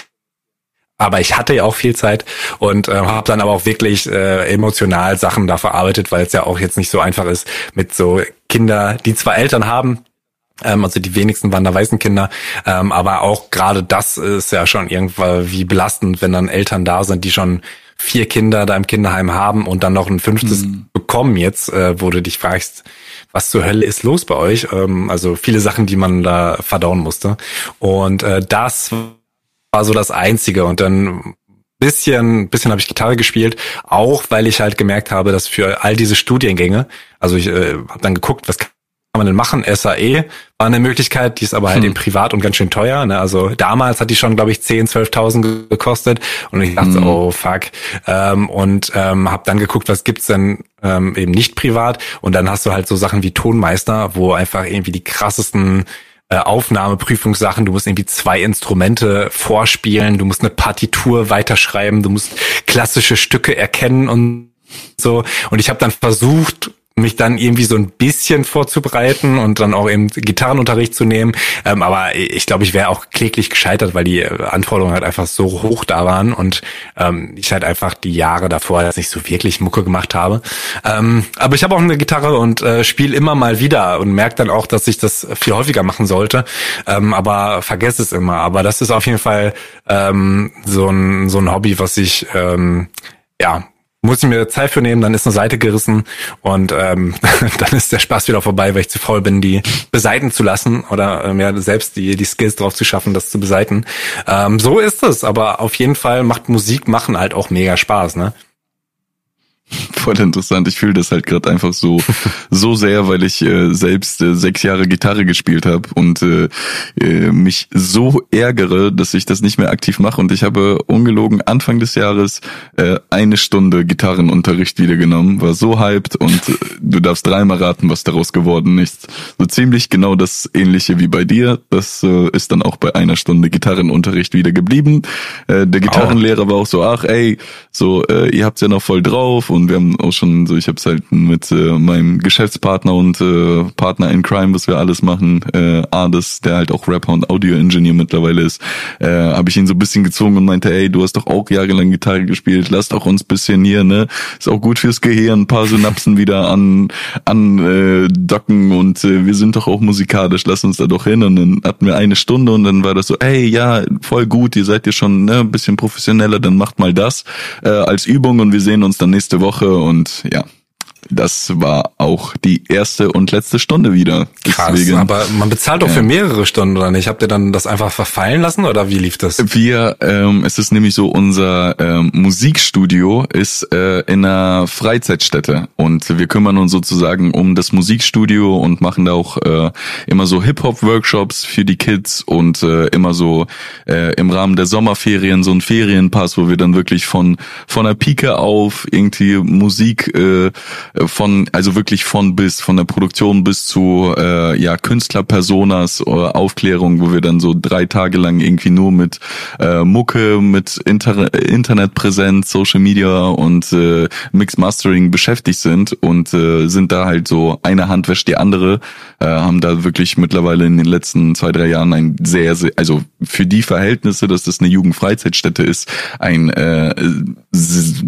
Aber ich hatte ja auch viel Zeit und äh, habe dann aber auch wirklich äh, emotional Sachen da verarbeitet, weil es ja auch jetzt nicht so einfach ist mit so Kinder, die zwar Eltern haben, ähm, also die wenigsten waren da Waisenkinder, ähm, aber auch gerade das ist ja schon irgendwann wie belastend, wenn dann Eltern da sind, die schon vier Kinder da im Kinderheim haben und dann noch ein fünftes mhm. bekommen jetzt, äh, wo du dich fragst, was zur Hölle ist los bei euch? Ähm, also viele Sachen, die man da verdauen musste. Und äh, das war so das Einzige. Und dann bisschen, bisschen habe ich Gitarre gespielt, auch weil ich halt gemerkt habe, dass für all diese Studiengänge, also ich äh, habe dann geguckt, was kann man denn machen? SAE war eine Möglichkeit, die ist aber halt hm. eben privat und ganz schön teuer. Ne? Also damals hat die schon, glaube ich, 10.000, 12.000 gekostet und ich dachte, hm. oh fuck. Ähm, und ähm, habe dann geguckt, was gibt's denn ähm, eben nicht privat und dann hast du halt so Sachen wie Tonmeister, wo einfach irgendwie die krassesten äh, Aufnahmeprüfungssachen, du musst irgendwie zwei Instrumente vorspielen, du musst eine Partitur weiterschreiben, du musst klassische Stücke erkennen und so. Und ich habe dann versucht, mich dann irgendwie so ein bisschen vorzubereiten und dann auch eben Gitarrenunterricht zu nehmen. Ähm, aber ich glaube, ich wäre auch kläglich gescheitert, weil die Anforderungen halt einfach so hoch da waren und ähm, ich halt einfach die Jahre davor jetzt nicht so wirklich Mucke gemacht habe. Ähm, aber ich habe auch eine Gitarre und äh, spiele immer mal wieder und merke dann auch, dass ich das viel häufiger machen sollte. Ähm, aber vergesse es immer. Aber das ist auf jeden Fall ähm, so ein so ein Hobby, was ich ähm, ja muss ich mir Zeit für nehmen, dann ist eine Seite gerissen und ähm, *laughs* dann ist der Spaß wieder vorbei, weil ich zu faul bin, die beseiten zu lassen oder ähm, ja, selbst die, die Skills drauf zu schaffen, das zu beseiten. Ähm, so ist es, aber auf jeden Fall macht Musik machen halt auch mega Spaß, ne? *laughs* Voll interessant. Ich fühle das halt gerade einfach so *laughs* so sehr, weil ich äh, selbst äh, sechs Jahre Gitarre gespielt habe und äh, äh, mich so ärgere, dass ich das nicht mehr aktiv mache. Und ich habe ungelogen Anfang des Jahres äh, eine Stunde Gitarrenunterricht wieder genommen, war so hyped und äh, du darfst dreimal raten, was daraus geworden ist. So ziemlich genau das ähnliche wie bei dir. Das äh, ist dann auch bei einer Stunde Gitarrenunterricht wieder geblieben. Äh, der Gitarrenlehrer war auch so, ach ey, so äh, ihr habt's ja noch voll drauf und und wir haben auch schon so, ich habe es halt mit äh, meinem Geschäftspartner und äh, Partner in Crime, was wir alles machen, äh, Ades, der halt auch Rapper und Audio-Engineer mittlerweile ist, äh, habe ich ihn so ein bisschen gezwungen und meinte, ey, du hast doch auch jahrelang Gitarre gespielt, lass doch uns bisschen hier, ne? Ist auch gut fürs Gehirn, ein paar Synapsen wieder an an äh, docken und äh, wir sind doch auch musikalisch, lass uns da doch hin. Und dann hatten wir eine Stunde und dann war das so, ey, ja, voll gut, ihr seid ja schon ne, ein bisschen professioneller, dann macht mal das äh, als Übung und wir sehen uns dann nächste Woche Woche und ja, das war auch die erste und letzte Stunde wieder. Krass, Deswegen, aber man bezahlt doch für mehrere Stunden, oder nicht? Habt ihr dann das einfach verfallen lassen oder wie lief das? Wir, ähm, es ist nämlich so, unser ähm, Musikstudio ist äh, in einer Freizeitstätte und wir kümmern uns sozusagen um das Musikstudio und machen da auch äh, immer so Hip-Hop-Workshops für die Kids und äh, immer so äh, im Rahmen der Sommerferien so ein Ferienpass, wo wir dann wirklich von von der Pike auf irgendwie Musik äh, äh, von, also wirklich von bis, von der Produktion bis zu äh, ja Künstlerpersonas, äh, Aufklärung, wo wir dann so drei Tage lang irgendwie nur mit äh, Mucke, mit Inter Internetpräsenz, Social Media und äh, Mix Mastering beschäftigt sind und äh, sind da halt so eine Hand wäscht die andere, äh, haben da wirklich mittlerweile in den letzten zwei, drei Jahren ein sehr, sehr also für die Verhältnisse, dass das eine Jugendfreizeitstätte ist, ein äh,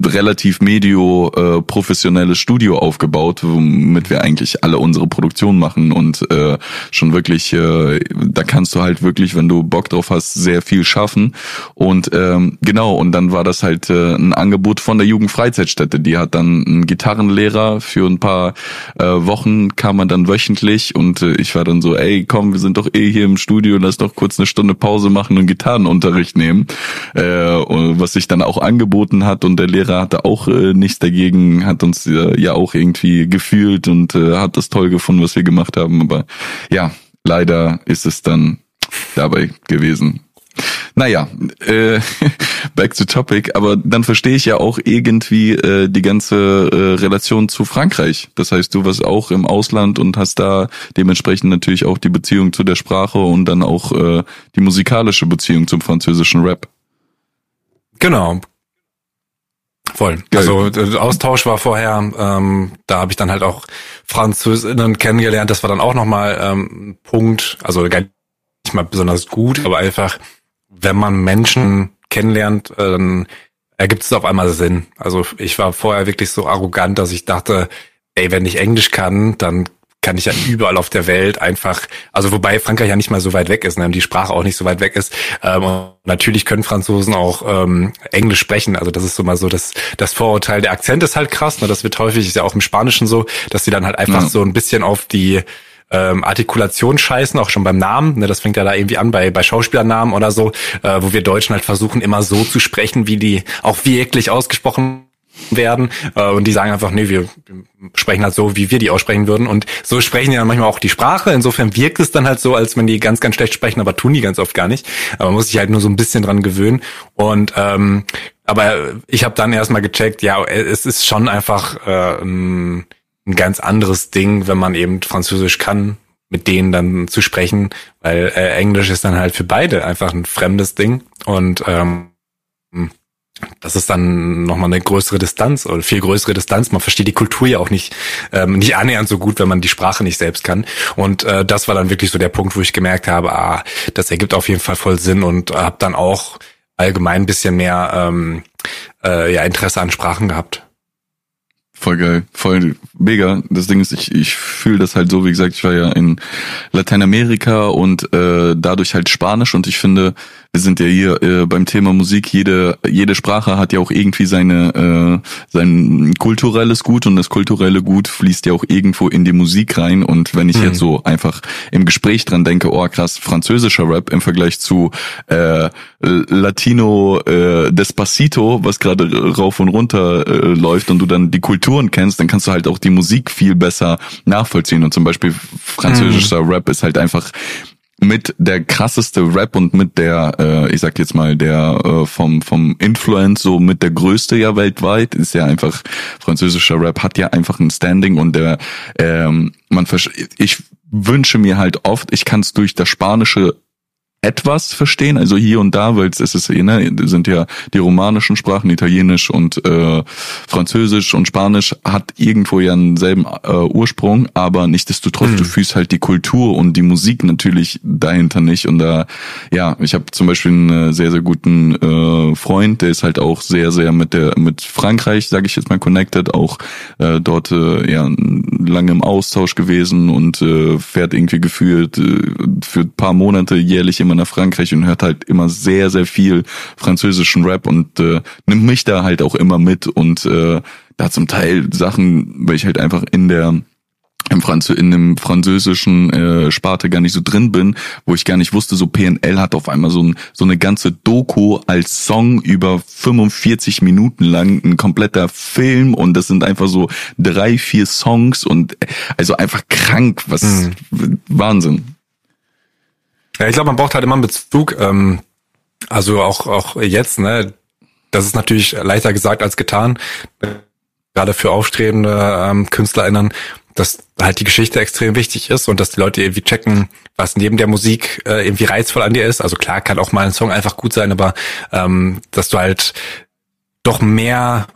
relativ medio äh, professionelles Studio aufgebaut, womit wir eigentlich alle unsere Produktion machen und äh, schon wirklich, äh, da kannst du halt wirklich, wenn du Bock drauf hast, sehr viel schaffen. Und ähm, genau, und dann war das halt äh, ein Angebot von der Jugendfreizeitstätte. Die hat dann einen Gitarrenlehrer für ein paar äh, Wochen, kam man dann wöchentlich und äh, ich war dann so, ey, komm, wir sind doch eh hier im Studio, lass doch kurz eine Stunde Pause machen und Gitarrenunterricht nehmen. Äh, was sich dann auch angeboten hat und der Lehrer hatte auch äh, nichts dagegen, hat uns äh, ja auch irgendwie gefühlt und äh, hat das toll gefunden, was wir gemacht haben. Aber ja, leider ist es dann dabei gewesen. Naja, äh, *laughs* back to topic, aber dann verstehe ich ja auch irgendwie äh, die ganze äh, Relation zu Frankreich. Das heißt, du warst auch im Ausland und hast da dementsprechend natürlich auch die Beziehung zu der Sprache und dann auch äh, die musikalische Beziehung zum französischen Rap. Genau, Voll. Also der Austausch war vorher, ähm, da habe ich dann halt auch Französinnen kennengelernt. Das war dann auch nochmal ähm, Punkt, also gar nicht mal besonders gut, aber einfach, wenn man Menschen kennenlernt, äh, dann ergibt es auf einmal Sinn. Also ich war vorher wirklich so arrogant, dass ich dachte, ey, wenn ich Englisch kann, dann kann ich ja überall auf der Welt einfach, also wobei Frankreich ja nicht mal so weit weg ist, ne, die Sprache auch nicht so weit weg ist. Ähm, und natürlich können Franzosen auch ähm, Englisch sprechen. Also das ist so mal so das, das Vorurteil. Der Akzent ist halt krass, ne, das wird häufig, ist ja auch im Spanischen so, dass sie dann halt einfach ja. so ein bisschen auf die ähm, Artikulation scheißen, auch schon beim Namen. Ne, das fängt ja da irgendwie an bei, bei Schauspielernamen oder so, äh, wo wir Deutschen halt versuchen, immer so zu sprechen, wie die auch wirklich ausgesprochen werden äh, und die sagen einfach, nee, wir, sprechen halt so, wie wir die aussprechen würden und so sprechen die dann manchmal auch die Sprache. Insofern wirkt es dann halt so, als wenn die ganz, ganz schlecht sprechen, aber tun die ganz oft gar nicht. Aber man muss sich halt nur so ein bisschen dran gewöhnen und ähm, aber ich habe dann erstmal gecheckt, ja, es ist schon einfach äh, ein, ein ganz anderes Ding, wenn man eben Französisch kann, mit denen dann zu sprechen, weil äh, Englisch ist dann halt für beide einfach ein fremdes Ding und ähm, das ist dann nochmal eine größere Distanz oder viel größere Distanz. Man versteht die Kultur ja auch nicht, ähm, nicht annähernd so gut, wenn man die Sprache nicht selbst kann. Und äh, das war dann wirklich so der Punkt, wo ich gemerkt habe, ah, das ergibt auf jeden Fall voll Sinn und habe dann auch allgemein ein bisschen mehr ähm, äh, ja, Interesse an Sprachen gehabt. Voll geil, voll mega. Das Ding ist, ich, ich fühle das halt so, wie gesagt, ich war ja in Lateinamerika und äh, dadurch halt Spanisch und ich finde, wir sind ja hier äh, beim Thema Musik, jede, jede Sprache hat ja auch irgendwie seine, äh, sein kulturelles Gut und das kulturelle Gut fließt ja auch irgendwo in die Musik rein. Und wenn ich mhm. jetzt so einfach im Gespräch dran denke, oh krass, französischer Rap im Vergleich zu äh, Latino äh, Despacito, was gerade rauf und runter äh, läuft und du dann die Kulturen kennst, dann kannst du halt auch die Musik viel besser nachvollziehen. Und zum Beispiel französischer mhm. Rap ist halt einfach mit der krasseste Rap und mit der, äh, ich sag jetzt mal, der äh, vom vom Influence so mit der größte ja weltweit ist ja einfach französischer Rap hat ja einfach ein Standing und der ähm, man ich wünsche mir halt oft, ich kann es durch das Spanische etwas verstehen, also hier und da, weil es ist ne, sind ja die romanischen Sprachen, Italienisch und äh, Französisch und Spanisch hat irgendwo ja einen selben äh, Ursprung, aber nichtsdestotrotz, mhm. du fühlst halt die Kultur und die Musik natürlich dahinter nicht. Und da, ja, ich habe zum Beispiel einen sehr, sehr guten äh, Freund, der ist halt auch sehr, sehr mit der mit Frankreich, sage ich jetzt mal, connected, auch äh, dort äh, ja lange im Austausch gewesen und äh, fährt irgendwie gefühlt äh, für ein paar Monate jährlich immer nach Frankreich und hört halt immer sehr, sehr viel französischen Rap und äh, nimmt mich da halt auch immer mit und äh, da zum Teil Sachen, weil ich halt einfach in der im Franz in dem französischen äh, Sparte gar nicht so drin bin, wo ich gar nicht wusste, so PNL hat auf einmal so, ein, so eine ganze Doku als Song über 45 Minuten lang, ein kompletter Film und das sind einfach so drei, vier Songs und äh, also einfach krank, was mhm. Wahnsinn. Ja, ich glaube, man braucht halt immer einen Bezug, ähm, also auch, auch jetzt, ne, das ist natürlich leichter gesagt als getan, gerade für aufstrebende ähm, KünstlerInnen, dass halt die Geschichte extrem wichtig ist und dass die Leute irgendwie checken, was neben der Musik äh, irgendwie reizvoll an dir ist. Also klar kann auch mal ein Song einfach gut sein, aber ähm, dass du halt doch mehr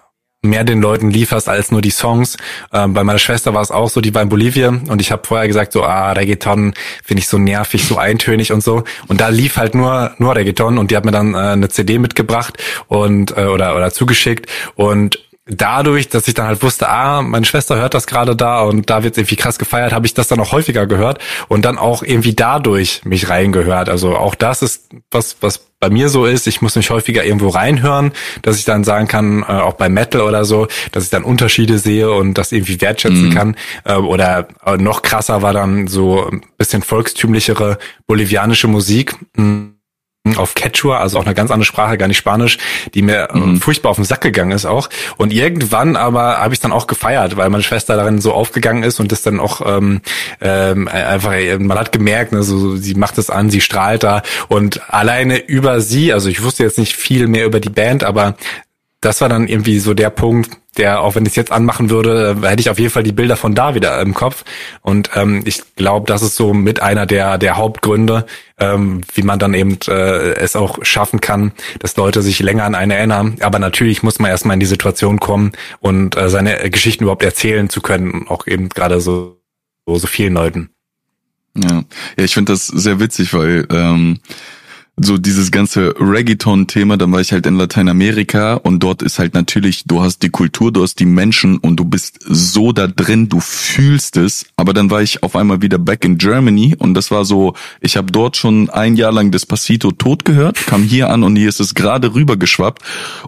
mehr den Leuten lieferst als nur die Songs. Ähm, bei meiner Schwester war es auch so, die war in Bolivien und ich habe vorher gesagt, so, ah, Reggaeton finde ich so nervig, so eintönig und so. Und da lief halt nur nur Reggaeton und die hat mir dann äh, eine CD mitgebracht und äh, oder oder zugeschickt und dadurch, dass ich dann halt wusste, ah, meine Schwester hört das gerade da und da wird irgendwie krass gefeiert, habe ich das dann auch häufiger gehört und dann auch irgendwie dadurch mich reingehört. Also auch das ist was, was bei mir so ist. Ich muss mich häufiger irgendwo reinhören, dass ich dann sagen kann, äh, auch bei Metal oder so, dass ich dann Unterschiede sehe und das irgendwie wertschätzen mhm. kann. Äh, oder äh, noch krasser war dann so ein bisschen volkstümlichere bolivianische Musik. Mhm auf Quechua, also auch eine ganz andere Sprache, gar nicht Spanisch, die mir äh, mhm. furchtbar auf den Sack gegangen ist auch. Und irgendwann aber habe ich dann auch gefeiert, weil meine Schwester darin so aufgegangen ist und das dann auch ähm, ähm, einfach, man hat gemerkt, ne, so, sie macht es an, sie strahlt da und alleine über sie, also ich wusste jetzt nicht viel mehr über die Band, aber das war dann irgendwie so der Punkt, der, auch wenn ich es jetzt anmachen würde, hätte ich auf jeden Fall die Bilder von da wieder im Kopf. Und ähm, ich glaube, das ist so mit einer der, der Hauptgründe, ähm, wie man dann eben äh, es auch schaffen kann, dass Leute sich länger an einen erinnern. Aber natürlich muss man erstmal in die Situation kommen und äh, seine Geschichten überhaupt erzählen zu können, auch eben gerade so, so, so vielen Leuten. Ja, ja ich finde das sehr witzig, weil ähm, so dieses ganze Reggaeton-Thema, dann war ich halt in Lateinamerika und dort ist halt natürlich, du hast die Kultur, du hast die Menschen und du bist so da drin, du fühlst es. Aber dann war ich auf einmal wieder back in Germany und das war so, ich habe dort schon ein Jahr lang Despacito tot gehört, kam hier an und hier ist es gerade rübergeschwappt.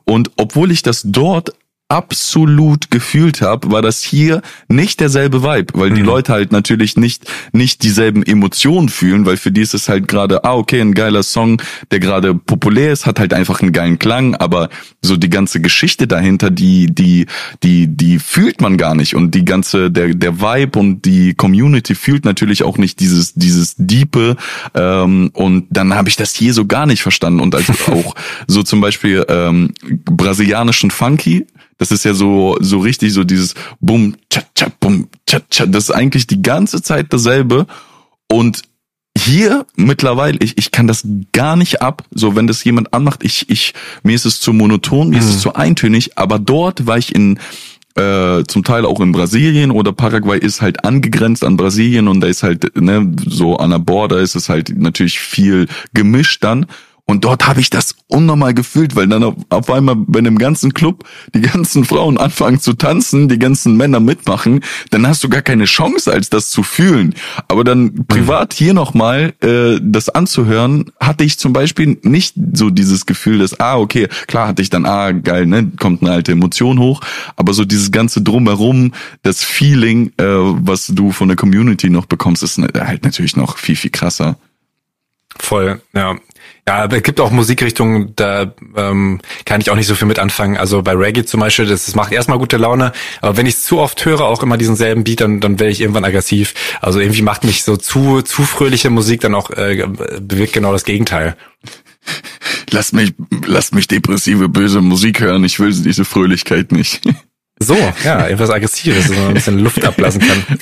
Und obwohl ich das dort absolut gefühlt habe, war das hier nicht derselbe Vibe, weil mhm. die Leute halt natürlich nicht nicht dieselben Emotionen fühlen, weil für die ist es halt gerade ah okay ein geiler Song, der gerade populär ist, hat halt einfach einen geilen Klang, aber so die ganze Geschichte dahinter, die die die die fühlt man gar nicht und die ganze der der Vibe und die Community fühlt natürlich auch nicht dieses dieses Diepe ähm, und dann habe ich das hier so gar nicht verstanden und also *laughs* auch so zum Beispiel ähm, brasilianischen Funky das ist ja so, so richtig so dieses Bum, cha, cha, bum, cha, cha. Das ist eigentlich die ganze Zeit dasselbe. Und hier mittlerweile, ich, ich kann das gar nicht ab. So, wenn das jemand anmacht, ich, ich, mir ist es zu monoton, mir mhm. ist es mhm. zu eintönig, aber dort war ich in äh, zum Teil auch in Brasilien oder Paraguay ist halt angegrenzt an Brasilien und da ist halt, ne, so an der Border ist es halt natürlich viel gemischt dann. Und dort habe ich das unnormal gefühlt, weil dann auf, auf einmal bei einem ganzen Club die ganzen Frauen anfangen zu tanzen, die ganzen Männer mitmachen, dann hast du gar keine Chance, als das zu fühlen. Aber dann privat hier nochmal äh, das anzuhören, hatte ich zum Beispiel nicht so dieses Gefühl, dass, ah, okay, klar hatte ich dann, ah, geil, ne, kommt eine alte Emotion hoch, aber so dieses ganze Drumherum, das Feeling, äh, was du von der Community noch bekommst, ist halt natürlich noch viel, viel krasser. Voll, ja. Ja, aber es gibt auch Musikrichtungen, da ähm, kann ich auch nicht so viel mit anfangen. Also bei Reggae zum Beispiel, das, das macht erstmal gute Laune, aber wenn ich es zu oft höre, auch immer diesen selben Beat, dann, dann werde ich irgendwann aggressiv. Also irgendwie macht mich so zu, zu fröhliche Musik dann auch äh, bewirkt genau das Gegenteil. *laughs* Lass mich, lass mich depressive, böse Musik hören. Ich will diese Fröhlichkeit nicht. *laughs* So, ja, etwas Aggressives, dass man ein bisschen Luft *laughs* ablassen kann.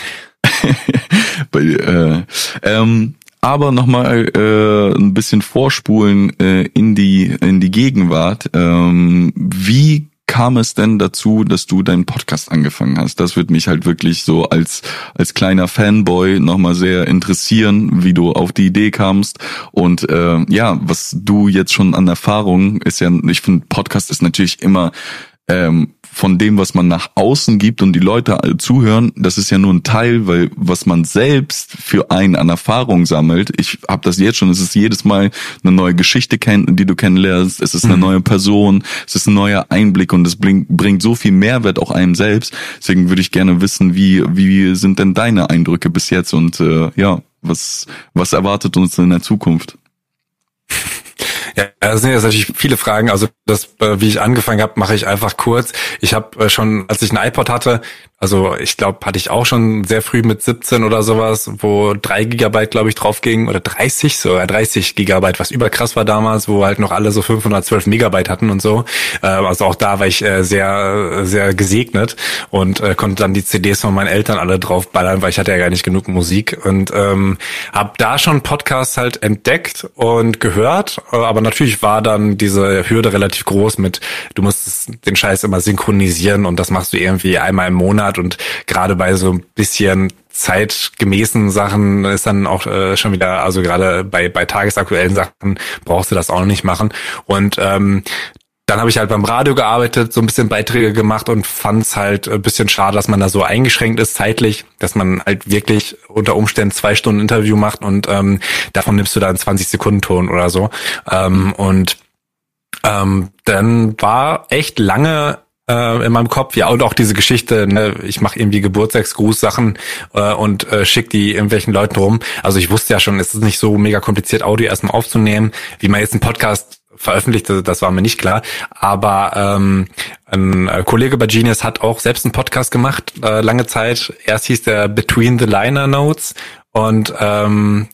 Bei, äh, ähm, aber nochmal äh, ein bisschen vorspulen äh, in die in die Gegenwart. Ähm, wie kam es denn dazu, dass du deinen Podcast angefangen hast? Das wird mich halt wirklich so als als kleiner Fanboy nochmal sehr interessieren, wie du auf die Idee kamst und äh, ja, was du jetzt schon an Erfahrung ist ja, ich finde Podcast ist natürlich immer ähm, von dem, was man nach außen gibt und die Leute zuhören, das ist ja nur ein Teil, weil was man selbst für einen an Erfahrung sammelt, ich habe das jetzt schon, es ist jedes Mal eine neue Geschichte, die du kennenlernst, es ist eine mhm. neue Person, es ist ein neuer Einblick und es bringt so viel Mehrwert auch einem selbst. Deswegen würde ich gerne wissen, wie, wie sind denn deine Eindrücke bis jetzt und äh, ja, was, was erwartet uns in der Zukunft? Ja, das sind jetzt natürlich viele Fragen. Also das, äh, wie ich angefangen habe, mache ich einfach kurz. Ich habe äh, schon, als ich ein iPod hatte, also ich glaube, hatte ich auch schon sehr früh mit 17 oder sowas, wo drei Gigabyte, glaube ich, drauf ging oder 30 sogar 30 Gigabyte, was überkrass war damals, wo halt noch alle so 512 Megabyte hatten und so. Äh, also auch da war ich sehr, sehr gesegnet und konnte dann die CDs von meinen Eltern alle draufballern, weil ich hatte ja gar nicht genug Musik und ähm, habe da schon Podcasts halt entdeckt und gehört, aber natürlich war dann diese Hürde relativ groß mit, du musst den Scheiß immer synchronisieren und das machst du irgendwie einmal im Monat und gerade bei so ein bisschen zeitgemäßen Sachen ist dann auch äh, schon wieder, also gerade bei, bei tagesaktuellen Sachen brauchst du das auch nicht machen. Und ähm, dann habe ich halt beim Radio gearbeitet, so ein bisschen Beiträge gemacht und fand es halt ein bisschen schade, dass man da so eingeschränkt ist zeitlich, dass man halt wirklich unter Umständen zwei Stunden Interview macht und ähm, davon nimmst du dann 20 Sekunden Ton oder so. Ähm, und ähm, dann war echt lange äh, in meinem Kopf. Ja, und auch diese Geschichte, ne, ich mache irgendwie Geburtstagsgrußsachen äh, und äh, schick die irgendwelchen Leuten rum. Also ich wusste ja schon, es ist nicht so mega kompliziert, Audio erstmal aufzunehmen, wie man jetzt einen Podcast veröffentlicht, das war mir nicht klar. Aber ähm, ein Kollege bei Genius hat auch selbst einen Podcast gemacht, äh, lange Zeit. Erst hieß der Between the Liner Notes und ähm,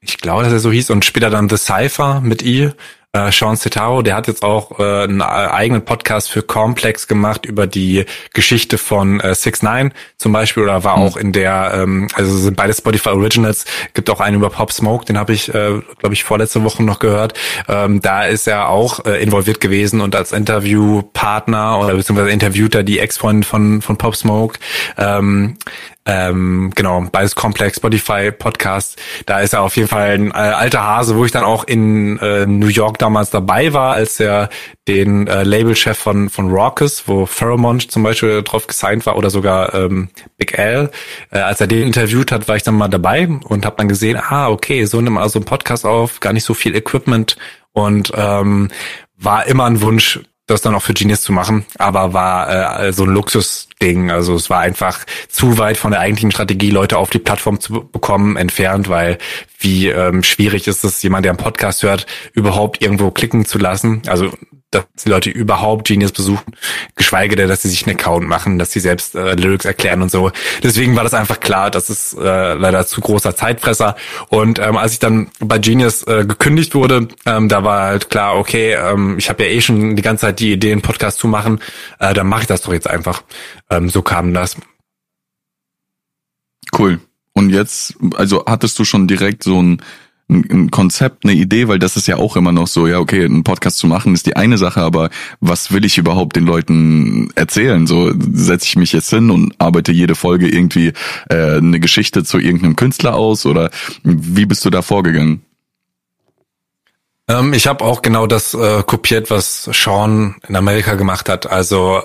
ich glaube, dass er so hieß und später dann The Cypher mit I äh, Sean Cetaro, der hat jetzt auch äh, einen eigenen Podcast für Complex gemacht über die Geschichte von äh, Six Nine zum Beispiel oder war mhm. auch in der, ähm, also sind beide Spotify Originals, gibt auch einen über Pop Smoke, den habe ich, äh, glaube ich, vorletzte Woche noch gehört. Ähm, da ist er auch äh, involviert gewesen und als Interviewpartner oder beziehungsweise interviewt er die Ex-Freundin von, von Pop Smoke. Ähm, ähm, genau, beides Complex, Spotify, Podcast. Da ist er auf jeden Fall ein äh, alter Hase, wo ich dann auch in äh, New York damals dabei war, als er den äh, Labelchef von, von Raucus, wo Pheromont zum Beispiel drauf gesigned war oder sogar ähm, Big L, äh, als er den interviewt hat, war ich dann mal dabei und habe dann gesehen, ah, okay, so nimmt man also einen Podcast auf, gar nicht so viel Equipment und ähm, war immer ein Wunsch, das dann auch für Genius zu machen, aber war äh, so ein Luxusding. Also es war einfach zu weit von der eigentlichen Strategie, Leute auf die Plattform zu bekommen, entfernt, weil wie ähm, schwierig ist es, jemand, der einen Podcast hört, überhaupt irgendwo klicken zu lassen. Also dass die Leute überhaupt Genius besuchen, geschweige denn, dass sie sich einen Account machen, dass sie selbst äh, Lyrics erklären und so. Deswegen war das einfach klar, das ist äh, leider zu großer Zeitfresser. Und ähm, als ich dann bei Genius äh, gekündigt wurde, ähm, da war halt klar, okay, ähm, ich habe ja eh schon die ganze Zeit die Idee, einen Podcast zu machen, äh, dann mache ich das doch jetzt einfach. Ähm, so kam das. Cool. Und jetzt, also hattest du schon direkt so ein, ein Konzept, eine Idee, weil das ist ja auch immer noch so, ja, okay, einen Podcast zu machen ist die eine Sache, aber was will ich überhaupt den Leuten erzählen? So setze ich mich jetzt hin und arbeite jede Folge irgendwie äh, eine Geschichte zu irgendeinem Künstler aus oder wie bist du da vorgegangen? Ähm, ich habe auch genau das äh, kopiert, was Sean in Amerika gemacht hat. Also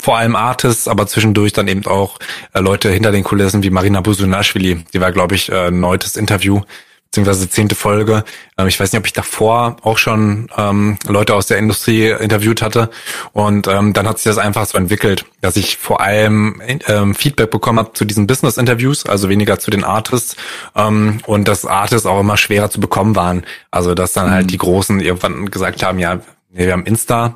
vor allem Artists, aber zwischendurch dann eben auch äh, Leute hinter den Kulissen wie Marina Busunashvili. Die war, glaube ich, äh, neuntes Interview beziehungsweise zehnte Folge. Ähm, ich weiß nicht, ob ich davor auch schon ähm, Leute aus der Industrie interviewt hatte. Und ähm, dann hat sich das einfach so entwickelt, dass ich vor allem ähm, Feedback bekommen habe zu diesen Business-Interviews, also weniger zu den Artists. Ähm, und dass Artists auch immer schwerer zu bekommen waren. Also dass dann halt mhm. die Großen irgendwann gesagt haben, ja, wir haben Insta,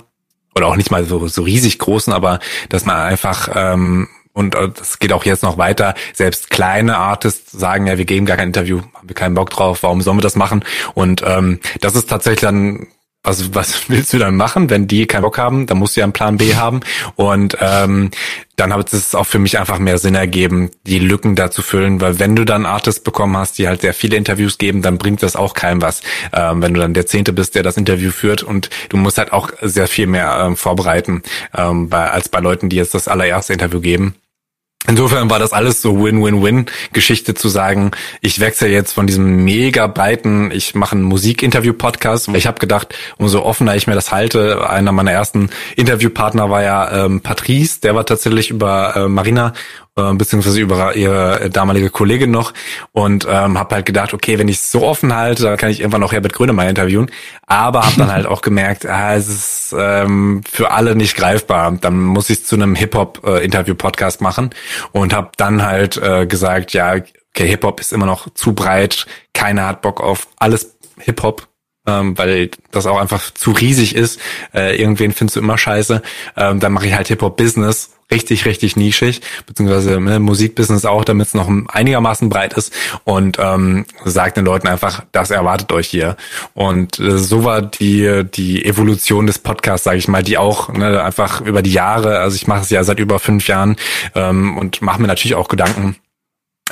oder auch nicht mal so, so riesig großen, aber dass man einfach ähm, und äh, das geht auch jetzt noch weiter. Selbst kleine Artists sagen ja, wir geben gar kein Interview, haben wir keinen Bock drauf, warum sollen wir das machen? Und ähm, das ist tatsächlich dann also was *laughs* willst du dann machen, wenn die keinen Bock haben? Dann musst du ja einen Plan B haben. Und ähm, dann hat es auch für mich einfach mehr Sinn ergeben, die Lücken da zu füllen, weil wenn du dann Artists bekommen hast, die halt sehr viele Interviews geben, dann bringt das auch keinem was. Ähm, wenn du dann der Zehnte bist, der das Interview führt und du musst halt auch sehr viel mehr ähm, vorbereiten, ähm, bei, als bei Leuten, die jetzt das allererste Interview geben. Insofern war das alles so Win-Win-Win-Geschichte zu sagen, ich wechsle jetzt von diesem mega breiten, ich mache einen Musikinterview-Podcast. Ich habe gedacht, umso offener ich mir das halte, einer meiner ersten Interviewpartner war ja ähm, Patrice, der war tatsächlich über äh, Marina äh, beziehungsweise über ihre damalige Kollegin noch und ähm, habe halt gedacht, okay, wenn ich es so offen halte, dann kann ich irgendwann noch Herbert Grönemeyer interviewen, aber habe dann *laughs* halt auch gemerkt, ah, es ist ähm, für alle nicht greifbar. Dann muss ich zu einem Hip-Hop-Interview-Podcast äh, machen und habe dann halt äh, gesagt, ja, okay, Hip-Hop ist immer noch zu breit, keiner hat Bock auf alles Hip-Hop, ähm, weil das auch einfach zu riesig ist. Äh, irgendwen findest du immer scheiße. Ähm, dann mache ich halt Hip-Hop-Business richtig, richtig nischig, beziehungsweise ne, Musikbusiness auch, damit es noch einigermaßen breit ist und ähm, sagt den Leuten einfach, das erwartet euch hier. Und äh, so war die die Evolution des Podcasts, sage ich mal, die auch ne, einfach über die Jahre, also ich mache es ja seit über fünf Jahren ähm, und mache mir natürlich auch Gedanken,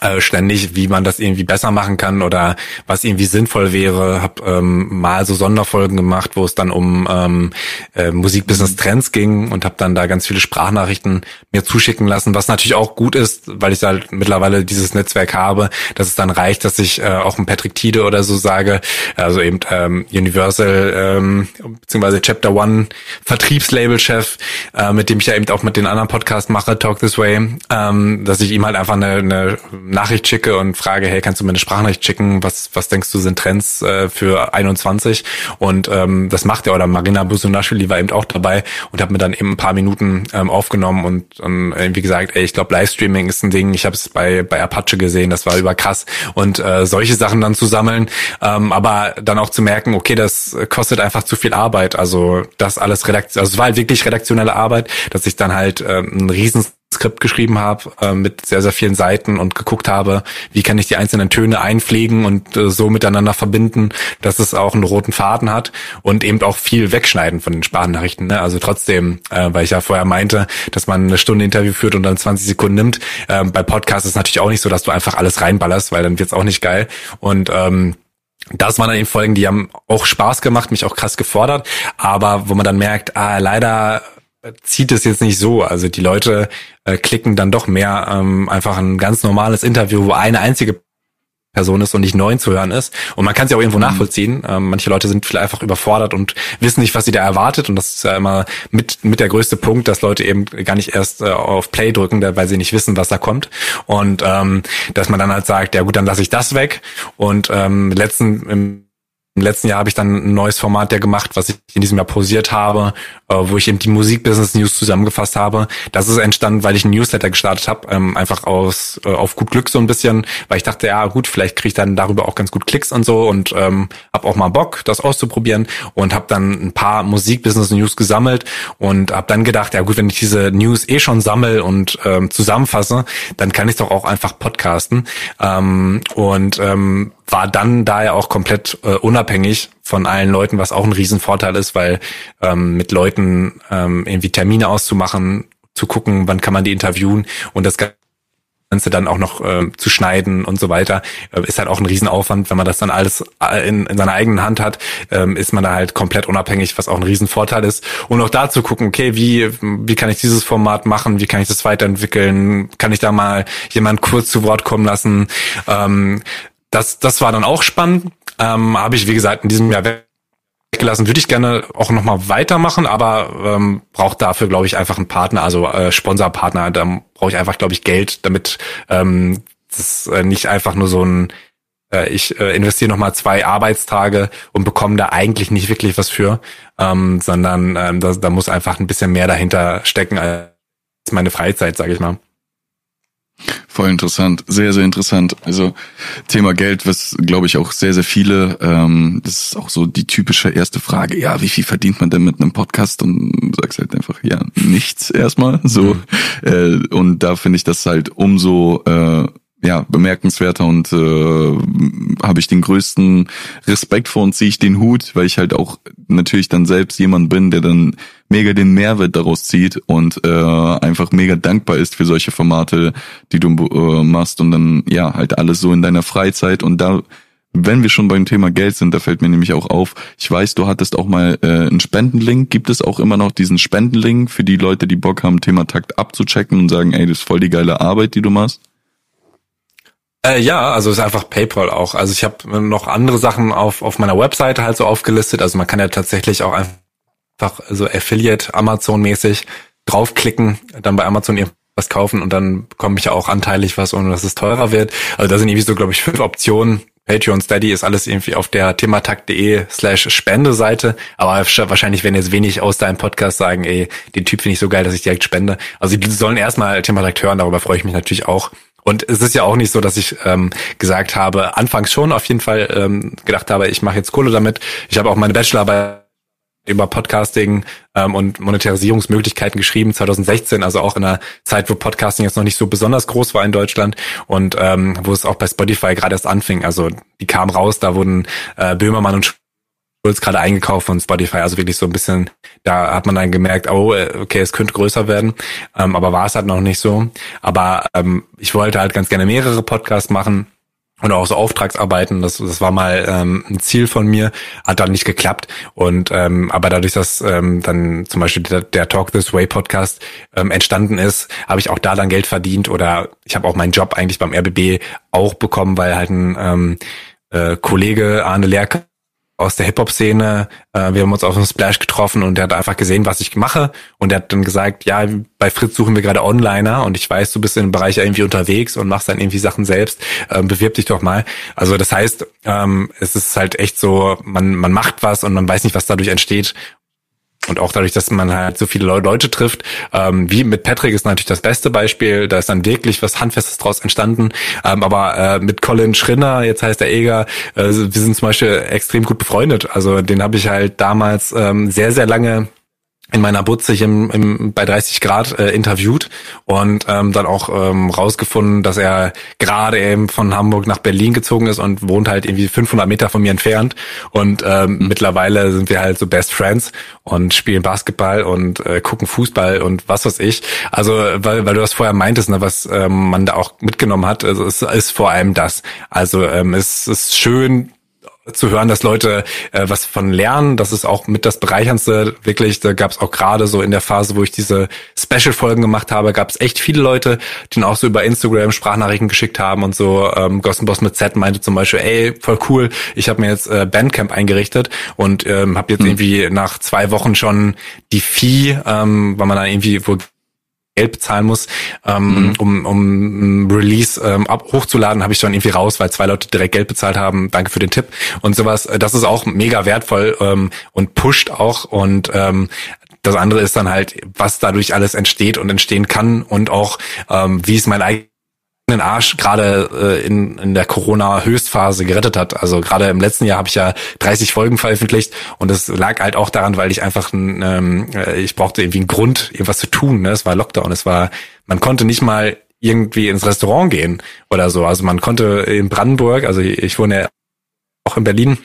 äh, ständig, wie man das irgendwie besser machen kann oder was irgendwie sinnvoll wäre. Hab ähm, mal so Sonderfolgen gemacht, wo es dann um ähm, äh, Musikbusiness-Trends ging und habe dann da ganz viele Sprachnachrichten mir zuschicken lassen, was natürlich auch gut ist, weil ich halt mittlerweile dieses Netzwerk habe, dass es dann reicht, dass ich äh, auch ein Patrick Tide oder so sage, also eben ähm, Universal ähm, beziehungsweise Chapter One Vertriebslabel-Chef, äh, mit dem ich ja eben auch mit den anderen Podcasts mache, Talk This Way, ähm, dass ich ihm halt einfach eine, eine Nachricht schicke und frage, hey, kannst du mir eine Sprachnachricht schicken? Was, was denkst du sind Trends äh, für 21? Und ähm, das macht er. Oder Marina Busunashvili war eben auch dabei und hat mir dann eben ein paar Minuten ähm, aufgenommen und ähm, wie gesagt, ey, ich glaube, Livestreaming ist ein Ding. Ich habe es bei, bei Apache gesehen, das war überkrass. Und äh, solche Sachen dann zu sammeln, ähm, aber dann auch zu merken, okay, das kostet einfach zu viel Arbeit. Also das alles Redaktion, also es war halt wirklich redaktionelle Arbeit, dass ich dann halt äh, ein riesen Skript geschrieben habe äh, mit sehr, sehr vielen Seiten und geguckt habe, wie kann ich die einzelnen Töne einpflegen und äh, so miteinander verbinden, dass es auch einen roten Faden hat und eben auch viel wegschneiden von den Sprachnachrichten. Ne? Also trotzdem, äh, weil ich ja vorher meinte, dass man eine Stunde Interview führt und dann 20 Sekunden nimmt. Äh, bei Podcasts ist natürlich auch nicht so, dass du einfach alles reinballerst, weil dann wird's auch nicht geil. Und ähm, das waren dann eben Folgen, die haben auch Spaß gemacht, mich auch krass gefordert, aber wo man dann merkt, ah, leider zieht es jetzt nicht so. Also die Leute äh, klicken dann doch mehr ähm, einfach ein ganz normales Interview, wo eine einzige Person ist und nicht neun zu hören ist. Und man kann es ja auch irgendwo mhm. nachvollziehen. Ähm, manche Leute sind vielleicht einfach überfordert und wissen nicht, was sie da erwartet. Und das ist ja immer mit, mit der größte Punkt, dass Leute eben gar nicht erst äh, auf Play drücken, weil sie nicht wissen, was da kommt. Und ähm, dass man dann halt sagt, ja gut, dann lasse ich das weg. Und ähm, letzten im im letzten Jahr habe ich dann ein neues Format ja gemacht, was ich in diesem Jahr pausiert habe, äh, wo ich eben die Musik-Business News zusammengefasst habe. Das ist entstanden, weil ich ein Newsletter gestartet habe, ähm, einfach aus äh, auf gut Glück so ein bisschen, weil ich dachte, ja gut, vielleicht kriege ich dann darüber auch ganz gut Klicks und so und ähm, habe auch mal Bock, das auszuprobieren und habe dann ein paar Musik-Business News gesammelt und habe dann gedacht, ja gut, wenn ich diese News eh schon sammel und ähm, zusammenfasse, dann kann ich doch auch einfach podcasten ähm, und ähm, war dann daher auch komplett äh, unabhängig von allen Leuten, was auch ein Riesenvorteil ist, weil ähm, mit Leuten ähm, irgendwie Termine auszumachen, zu gucken, wann kann man die interviewen und das Ganze dann auch noch äh, zu schneiden und so weiter, äh, ist halt auch ein Riesenaufwand. Wenn man das dann alles äh, in, in seiner eigenen Hand hat, ähm, ist man da halt komplett unabhängig, was auch ein Riesenvorteil ist. Und auch da zu gucken, okay, wie, wie kann ich dieses Format machen, wie kann ich das weiterentwickeln, kann ich da mal jemand kurz zu Wort kommen lassen. Ähm, das, das war dann auch spannend. Ähm, Habe ich, wie gesagt, in diesem Jahr weggelassen. Würde ich gerne auch nochmal weitermachen, aber ähm, braucht dafür, glaube ich, einfach einen Partner, also äh, Sponsorpartner. Da brauche ich einfach, glaube ich, Geld, damit ähm, das äh, nicht einfach nur so ein äh, ich äh, investiere nochmal zwei Arbeitstage und bekomme da eigentlich nicht wirklich was für, ähm, sondern ähm, da, da muss einfach ein bisschen mehr dahinter stecken als meine Freizeit, sage ich mal. Voll interessant, sehr, sehr interessant. Also Thema Geld, was glaube ich auch sehr, sehr viele, ähm, das ist auch so die typische erste Frage, ja, wie viel verdient man denn mit einem Podcast? Und du sagst halt einfach, ja, nichts erstmal. So. Mhm. Äh, und da finde ich das halt umso äh, ja, bemerkenswerter und äh, habe ich den größten Respekt vor und ziehe ich den Hut, weil ich halt auch natürlich dann selbst jemand bin, der dann mega den Mehrwert daraus zieht und äh, einfach mega dankbar ist für solche Formate, die du äh, machst und dann ja halt alles so in deiner Freizeit und da wenn wir schon beim Thema Geld sind, da fällt mir nämlich auch auf, ich weiß, du hattest auch mal äh, einen Spendenlink. Gibt es auch immer noch diesen Spendenlink für die Leute, die Bock haben, Thema Takt abzuchecken und sagen, ey, das ist voll die geile Arbeit, die du machst? Äh, ja, also ist einfach PayPal auch. Also ich habe noch andere Sachen auf, auf meiner Webseite halt so aufgelistet. Also man kann ja tatsächlich auch einfach so Affiliate Amazon-mäßig draufklicken, dann bei Amazon irgendwas kaufen und dann bekomme ich ja auch anteilig was, ohne dass es teurer wird. Also da sind irgendwie so, glaube ich, fünf Optionen. Patreon, Steady ist alles irgendwie auf der thematakt.de slash Spende-Seite. Aber wahrscheinlich werden jetzt wenig aus deinem Podcast sagen, ey, den Typ finde ich so geil, dass ich direkt spende. Also die sollen erstmal Thematakt hören, darüber freue ich mich natürlich auch. Und es ist ja auch nicht so, dass ich ähm, gesagt habe, anfangs schon auf jeden Fall ähm, gedacht habe, ich mache jetzt Kohle damit. Ich habe auch meine Bachelorarbeit über Podcasting ähm, und Monetarisierungsmöglichkeiten geschrieben, 2016, also auch in einer Zeit, wo Podcasting jetzt noch nicht so besonders groß war in Deutschland und ähm, wo es auch bei Spotify gerade erst anfing. Also die kamen raus, da wurden äh, Böhmermann und Schulz gerade eingekauft von Spotify, also wirklich so ein bisschen, da hat man dann gemerkt, oh, äh, okay, es könnte größer werden, ähm, aber war es halt noch nicht so. Aber ähm, ich wollte halt ganz gerne mehrere Podcasts machen und auch so Auftragsarbeiten, das, das war mal ähm, ein Ziel von mir, hat dann nicht geklappt. Und ähm, aber dadurch, dass ähm, dann zum Beispiel der, der Talk This Way Podcast ähm, entstanden ist, habe ich auch da dann Geld verdient oder ich habe auch meinen Job eigentlich beim RBB auch bekommen, weil halt ein ähm, äh, Kollege Arne Lerke aus der Hip-Hop-Szene. Äh, wir haben uns auf dem Splash getroffen und der hat einfach gesehen, was ich mache. Und der hat dann gesagt, ja, bei Fritz suchen wir gerade Onliner und ich weiß, du bist in dem Bereich irgendwie unterwegs und machst dann irgendwie Sachen selbst. Ähm, bewirb dich doch mal. Also das heißt, ähm, es ist halt echt so, man, man macht was und man weiß nicht, was dadurch entsteht. Und auch dadurch, dass man halt so viele Leute trifft, ähm, wie mit Patrick ist natürlich das beste Beispiel. Da ist dann wirklich was Handfestes draus entstanden. Ähm, aber äh, mit Colin Schrinner, jetzt heißt er Eger, äh, wir sind zum Beispiel extrem gut befreundet. Also den habe ich halt damals ähm, sehr, sehr lange in meiner Butze hier im, im, bei 30 Grad äh, interviewt und ähm, dann auch ähm, rausgefunden, dass er gerade eben von Hamburg nach Berlin gezogen ist und wohnt halt irgendwie 500 Meter von mir entfernt und ähm, mhm. mittlerweile sind wir halt so Best Friends und spielen Basketball und äh, gucken Fußball und was weiß ich. Also weil, weil du das vorher meintest, ne, was ähm, man da auch mitgenommen hat, also es ist vor allem das. Also ähm, es ist schön zu hören, dass Leute äh, was von lernen. Das ist auch mit das Bereicherndste. Wirklich, da gab es auch gerade so in der Phase, wo ich diese Special-Folgen gemacht habe, gab es echt viele Leute, die dann auch so über Instagram Sprachnachrichten geschickt haben und so. Ähm, Gossenboss mit Z meinte zum Beispiel, ey, voll cool, ich habe mir jetzt äh, Bandcamp eingerichtet und ähm, habe jetzt mhm. irgendwie nach zwei Wochen schon die Fee, ähm, weil man da irgendwie wohl Geld bezahlen muss, ähm, mhm. um, um Release ähm, ab, hochzuladen, habe ich schon irgendwie raus, weil zwei Leute direkt Geld bezahlt haben. Danke für den Tipp und sowas. Das ist auch mega wertvoll ähm, und pusht auch und ähm, das andere ist dann halt, was dadurch alles entsteht und entstehen kann und auch ähm, wie es mein eigenes den Arsch gerade äh, in, in der Corona-Höchstphase gerettet hat. Also gerade im letzten Jahr habe ich ja 30 Folgen veröffentlicht und es lag halt auch daran, weil ich einfach ein, ähm, äh, ich brauchte irgendwie einen Grund, irgendwas zu tun. Ne? Es war Lockdown, es war, man konnte nicht mal irgendwie ins Restaurant gehen oder so. Also man konnte in Brandenburg, also ich wohne ja auch in Berlin,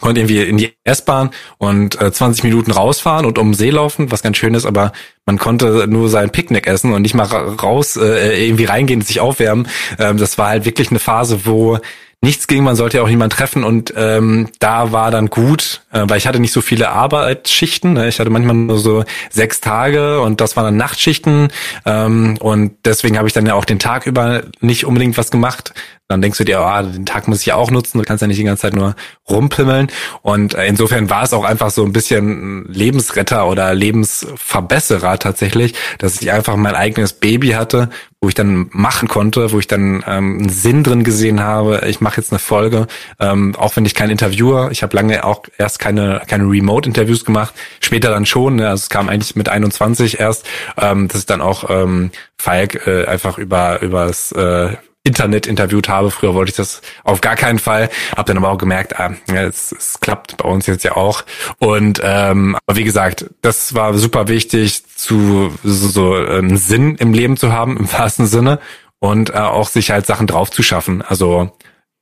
konnte irgendwie in die S-Bahn und äh, 20 Minuten rausfahren und um See laufen, was ganz schön ist, aber man konnte nur sein Picknick essen und nicht mal raus äh, irgendwie reingehen, sich aufwärmen. Ähm, das war halt wirklich eine Phase, wo nichts ging, man sollte ja auch niemanden treffen und ähm, da war dann gut, äh, weil ich hatte nicht so viele Arbeitsschichten, ne? ich hatte manchmal nur so sechs Tage und das waren dann Nachtschichten ähm, und deswegen habe ich dann ja auch den Tag über nicht unbedingt was gemacht. Dann denkst du dir, oh, den Tag muss ich ja auch nutzen, du kannst ja nicht die ganze Zeit nur rumpimmeln und äh, insofern war es auch einfach so ein bisschen Lebensretter oder Lebensverbesserer tatsächlich, dass ich einfach mein eigenes Baby hatte, wo ich dann machen konnte, wo ich dann ähm, einen Sinn drin gesehen habe. Ich mache jetzt eine Folge, ähm, auch wenn ich kein Interviewer, ich habe lange auch erst keine keine Remote-Interviews gemacht, später dann schon. Ne? Also es kam eigentlich mit 21 erst, ähm, dass ich dann auch ähm, Falk äh, einfach über übers äh, Internet interviewt habe. Früher wollte ich das auf gar keinen Fall. Hab dann aber auch gemerkt, ah, ja, es, es klappt bei uns jetzt ja auch. Und ähm, aber wie gesagt, das war super wichtig, zu so, so einen Sinn im Leben zu haben, im wahrsten Sinne. Und äh, auch sich halt Sachen drauf zu schaffen. Also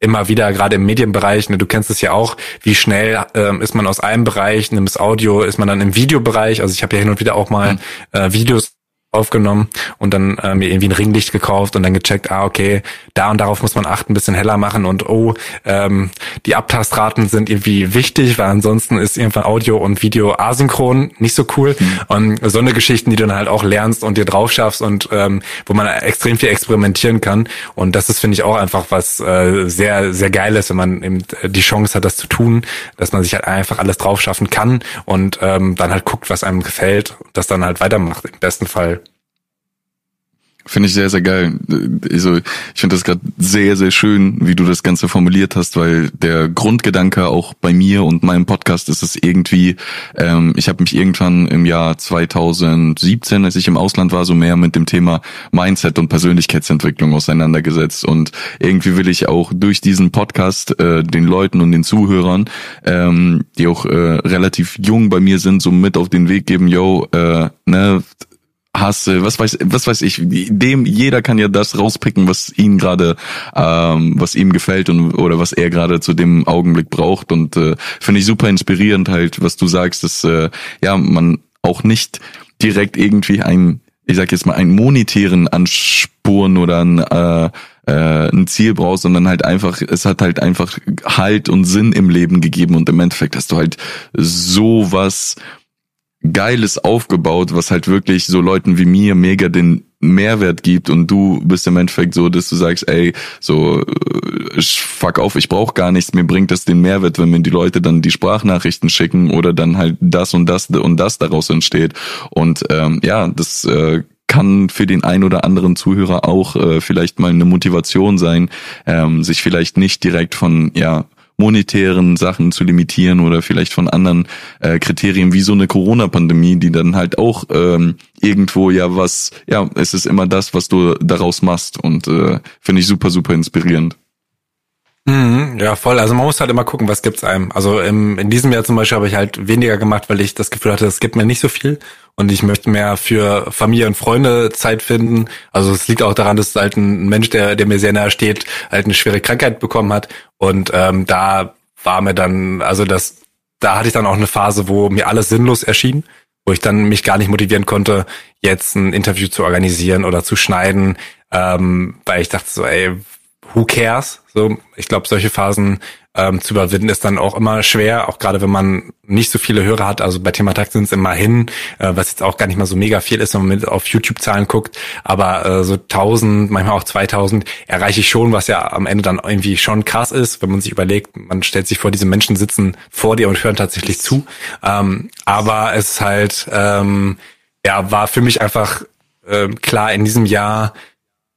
immer wieder, gerade im Medienbereich, ne, du kennst es ja auch, wie schnell ähm, ist man aus einem Bereich, nimm das Audio, ist man dann im Videobereich. Also ich habe ja hin und wieder auch mal mhm. äh, Videos aufgenommen und dann äh, mir irgendwie ein Ringlicht gekauft und dann gecheckt, ah, okay, da und darauf muss man achten, ein bisschen heller machen und oh, ähm, die Abtastraten sind irgendwie wichtig, weil ansonsten ist irgendwann Audio und Video asynchron nicht so cool. Mhm. Und so eine Geschichten, die du dann halt auch lernst und dir drauf schaffst und ähm, wo man extrem viel experimentieren kann. Und das ist, finde ich, auch einfach was äh, sehr, sehr geiles, wenn man eben die Chance hat, das zu tun, dass man sich halt einfach alles drauf schaffen kann und ähm, dann halt guckt, was einem gefällt das dann halt weitermacht, im besten Fall. Finde ich sehr, sehr geil. Also ich finde das gerade sehr, sehr schön, wie du das Ganze formuliert hast, weil der Grundgedanke auch bei mir und meinem Podcast ist es irgendwie, ähm, ich habe mich irgendwann im Jahr 2017, als ich im Ausland war, so mehr mit dem Thema Mindset und Persönlichkeitsentwicklung auseinandergesetzt. Und irgendwie will ich auch durch diesen Podcast äh, den Leuten und den Zuhörern, ähm, die auch äh, relativ jung bei mir sind, so mit auf den Weg geben, yo, äh, ne, Hasse, was weiß, was weiß ich, dem, jeder kann ja das rauspicken, was ihn gerade, ähm, was ihm gefällt und oder was er gerade zu dem Augenblick braucht. Und äh, finde ich super inspirierend halt, was du sagst, dass äh, ja man auch nicht direkt irgendwie ein, ich sag jetzt mal, einen monetären Anspuren oder ein äh, äh, ein Ziel brauchst, sondern halt einfach, es hat halt einfach Halt und Sinn im Leben gegeben und im Endeffekt hast du halt sowas Geiles aufgebaut, was halt wirklich so Leuten wie mir mega den Mehrwert gibt und du bist im Endeffekt so, dass du sagst, ey, so äh, fuck auf, ich brauche gar nichts, mir bringt das den Mehrwert, wenn mir die Leute dann die Sprachnachrichten schicken oder dann halt das und das und das daraus entsteht. Und ähm, ja, das äh, kann für den ein oder anderen Zuhörer auch äh, vielleicht mal eine Motivation sein, ähm, sich vielleicht nicht direkt von ja monetären Sachen zu limitieren oder vielleicht von anderen äh, Kriterien wie so eine Corona-Pandemie, die dann halt auch ähm, irgendwo ja was, ja, es ist immer das, was du daraus machst und äh, finde ich super, super inspirierend. Mhm, ja, voll. Also man muss halt immer gucken, was gibt's einem. Also im, in diesem Jahr zum Beispiel habe ich halt weniger gemacht, weil ich das Gefühl hatte, es gibt mir nicht so viel und ich möchte mehr für Familie und Freunde Zeit finden. Also es liegt auch daran, dass halt ein Mensch, der, der mir sehr nahe steht, halt eine schwere Krankheit bekommen hat und ähm, da war mir dann, also das, da hatte ich dann auch eine Phase, wo mir alles sinnlos erschien, wo ich dann mich gar nicht motivieren konnte, jetzt ein Interview zu organisieren oder zu schneiden, ähm, weil ich dachte so, ey, who cares? So, ich glaube, solche Phasen ähm, zu überwinden ist dann auch immer schwer, auch gerade wenn man nicht so viele Hörer hat. Also bei Thema Takt sind es immerhin, äh, was jetzt auch gar nicht mal so mega viel ist, wenn man auf YouTube-Zahlen guckt. Aber äh, so 1000, manchmal auch 2000 erreiche ich schon, was ja am Ende dann irgendwie schon krass ist, wenn man sich überlegt, man stellt sich vor, diese Menschen sitzen vor dir und hören tatsächlich zu. Ähm, aber es ist halt, ähm, ja, war für mich einfach äh, klar in diesem Jahr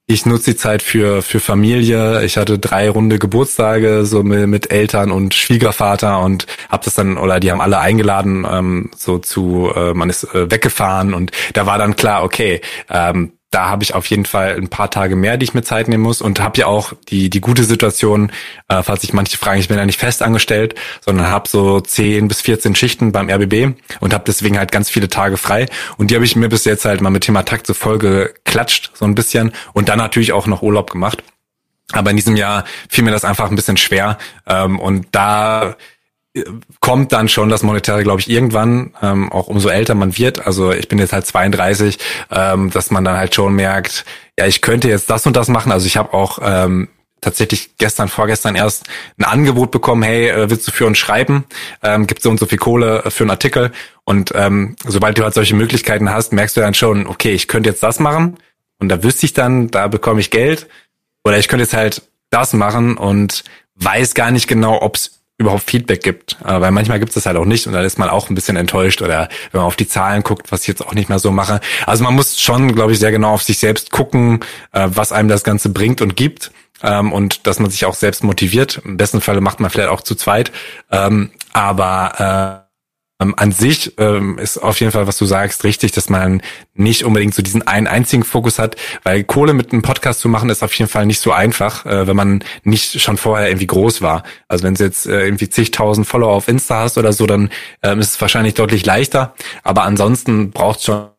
ich nutze die Zeit für, für Familie. Ich hatte drei runde Geburtstage so mit, mit Eltern und Schwiegervater und hab das dann, oder die haben alle eingeladen, ähm, so zu, äh, man ist äh, weggefahren und da war dann klar, okay, ähm, da habe ich auf jeden Fall ein paar Tage mehr, die ich mir Zeit nehmen muss und habe ja auch die die gute Situation, äh, falls sich manche fragen, ich bin ja nicht fest angestellt, sondern habe so 10 bis 14 Schichten beim RBB und habe deswegen halt ganz viele Tage frei und die habe ich mir bis jetzt halt mal mit Thema Takt so voll geklatscht, so ein bisschen und dann natürlich auch noch Urlaub gemacht. Aber in diesem Jahr fiel mir das einfach ein bisschen schwer ähm, und da kommt dann schon das Monetäre, glaube ich, irgendwann, ähm, auch umso älter man wird. Also ich bin jetzt halt 32, ähm, dass man dann halt schon merkt, ja, ich könnte jetzt das und das machen. Also ich habe auch ähm, tatsächlich gestern, vorgestern erst ein Angebot bekommen, hey, äh, willst du für uns schreiben? Ähm, gibt so und so viel Kohle für einen Artikel. Und ähm, sobald du halt solche Möglichkeiten hast, merkst du dann schon, okay, ich könnte jetzt das machen und da wüsste ich dann, da bekomme ich Geld. Oder ich könnte jetzt halt das machen und weiß gar nicht genau, ob es überhaupt Feedback gibt. Äh, weil manchmal gibt es das halt auch nicht und dann ist man auch ein bisschen enttäuscht oder wenn man auf die Zahlen guckt, was ich jetzt auch nicht mehr so mache. Also man muss schon, glaube ich, sehr genau auf sich selbst gucken, äh, was einem das Ganze bringt und gibt ähm, und dass man sich auch selbst motiviert. Im besten Falle macht man vielleicht auch zu zweit. Ähm, aber äh, ähm, an sich ähm, ist auf jeden Fall, was du sagst, richtig, dass man nicht unbedingt so diesen einen einzigen Fokus hat, weil Kohle mit einem Podcast zu machen ist auf jeden Fall nicht so einfach, äh, wenn man nicht schon vorher irgendwie groß war. Also wenn du jetzt äh, irgendwie zigtausend Follower auf Insta hast oder so, dann ähm, ist es wahrscheinlich deutlich leichter. Aber ansonsten braucht schon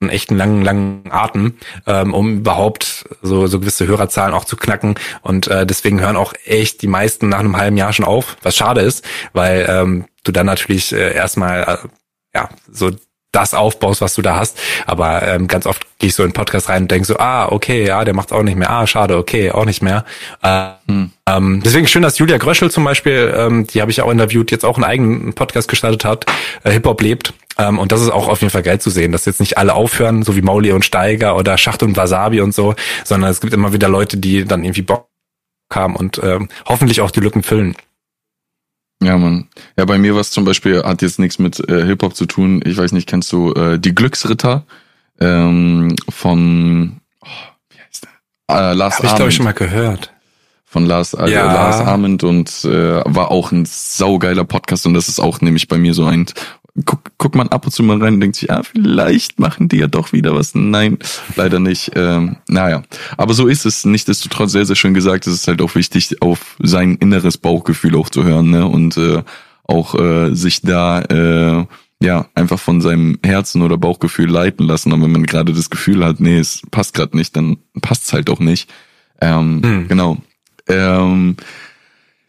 einen echten langen, langen Atem, ähm, um überhaupt so, so gewisse Hörerzahlen auch zu knacken. Und äh, deswegen hören auch echt die meisten nach einem halben Jahr schon auf, was schade ist, weil ähm, du dann natürlich äh, erstmal äh, ja so das aufbaust, was du da hast. Aber ähm, ganz oft gehe ich so in Podcast rein und denke so, ah, okay, ja, der macht auch nicht mehr. Ah, schade, okay, auch nicht mehr. Äh, hm. ähm, deswegen schön, dass Julia Gröschel zum Beispiel, ähm, die habe ich auch interviewt, jetzt auch einen eigenen Podcast gestartet hat, äh, Hip-Hop lebt. Ähm, und das ist auch auf jeden Fall geil zu sehen, dass jetzt nicht alle aufhören, so wie Mauli und Steiger oder Schacht und Wasabi und so, sondern es gibt immer wieder Leute, die dann irgendwie Bock haben und ähm, hoffentlich auch die Lücken füllen. Ja, man. Ja, bei mir was zum Beispiel hat jetzt nichts mit äh, Hip-Hop zu tun. Ich weiß nicht, kennst du äh, die Glücksritter ähm, von oh, wie heißt der? Äh, Lars Hab ich, glaube ich, schon mal gehört. Von Lars, äh, ja. Lars Arment und äh, war auch ein saugeiler Podcast und das ist auch nämlich bei mir so ein guck, guckt man ab und zu mal rein und denkt sich, ja, vielleicht machen die ja doch wieder was. Nein, leider nicht. Ähm, naja, aber so ist es. Nichtsdestotrotz sehr, sehr schön gesagt. Es ist halt auch wichtig, auf sein inneres Bauchgefühl auch zu hören ne? und äh, auch äh, sich da äh, ja einfach von seinem Herzen oder Bauchgefühl leiten lassen. Und wenn man gerade das Gefühl hat, nee, es passt gerade nicht, dann passt es halt auch nicht. Ähm, hm. Genau. Ähm,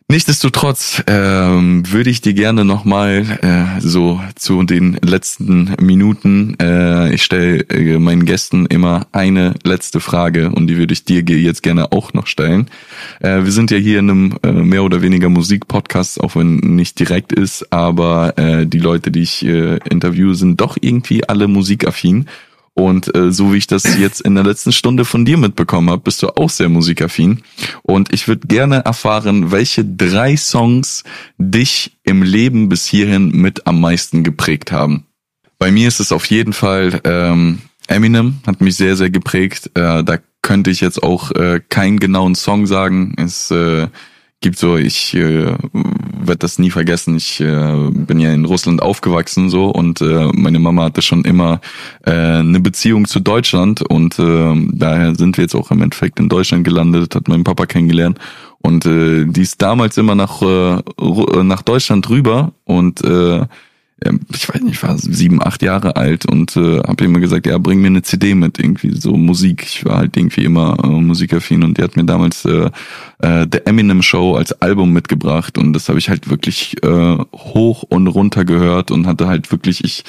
Nichtsdestotrotz ähm, würde ich dir gerne nochmal äh, so zu den letzten Minuten, äh, ich stelle äh, meinen Gästen immer eine letzte Frage und die würde ich dir jetzt gerne auch noch stellen. Äh, wir sind ja hier in einem äh, mehr oder weniger Musikpodcast, auch wenn nicht direkt ist, aber äh, die Leute, die ich äh, interviewe, sind doch irgendwie alle musikaffin. Und äh, so wie ich das *laughs* jetzt in der letzten Stunde von dir mitbekommen habe, bist du auch sehr musikaffin. Und ich würde gerne erfahren, welche drei Songs dich im Leben bis hierhin mit am meisten geprägt haben. Bei mir ist es auf jeden Fall ähm, Eminem, hat mich sehr, sehr geprägt. Äh, da könnte ich jetzt auch äh, keinen genauen Song sagen. Es äh, gibt so, ich äh, werde das nie vergessen. Ich äh, bin ja in Russland aufgewachsen so. Und äh, meine Mama hatte schon immer äh, eine Beziehung zu Deutschland. Und äh, daher sind wir jetzt auch im Endeffekt in Deutschland gelandet, hat mein Papa kennengelernt. Und äh, die ist damals immer nach äh, nach Deutschland rüber. Und äh, ich weiß nicht, ich war sieben, acht Jahre alt und äh, habe immer gesagt, ja, bring mir eine CD mit, irgendwie so Musik. Ich war halt irgendwie immer äh, musikaffin und die hat mir damals äh, äh, The Eminem Show als Album mitgebracht und das habe ich halt wirklich äh, hoch und runter gehört und hatte halt wirklich ich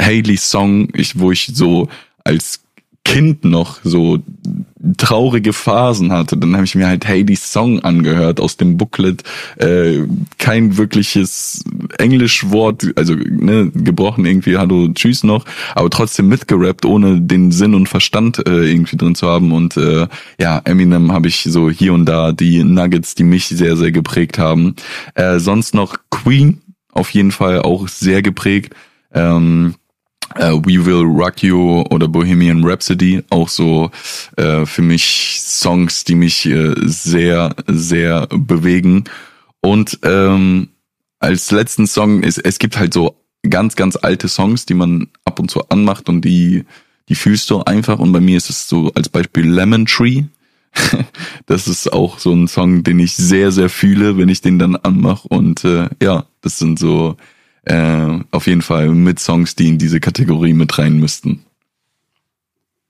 Haley Song, ich, wo ich so als Kind noch so traurige Phasen hatte, dann habe ich mir halt Hades Song angehört aus dem Booklet. Äh, kein wirkliches Englischwort, also ne, gebrochen irgendwie Hallo, Tschüss noch, aber trotzdem mitgerappt, ohne den Sinn und Verstand äh, irgendwie drin zu haben. Und äh, ja, Eminem habe ich so hier und da die Nuggets, die mich sehr, sehr geprägt haben. Äh, sonst noch Queen, auf jeden Fall auch sehr geprägt. Ähm, äh, We Will Rock You oder Bohemian Rhapsody, auch so äh, für mich Songs, die mich äh, sehr, sehr bewegen. Und ähm, als letzten Song ist, es gibt halt so ganz, ganz alte Songs, die man ab und zu anmacht und die, die fühlst du einfach. Und bei mir ist es so als Beispiel Lemon Tree. *laughs* das ist auch so ein Song, den ich sehr, sehr fühle, wenn ich den dann anmache. Und äh, ja, das sind so äh, auf jeden Fall mit Songs, die in diese Kategorie mit rein müssten.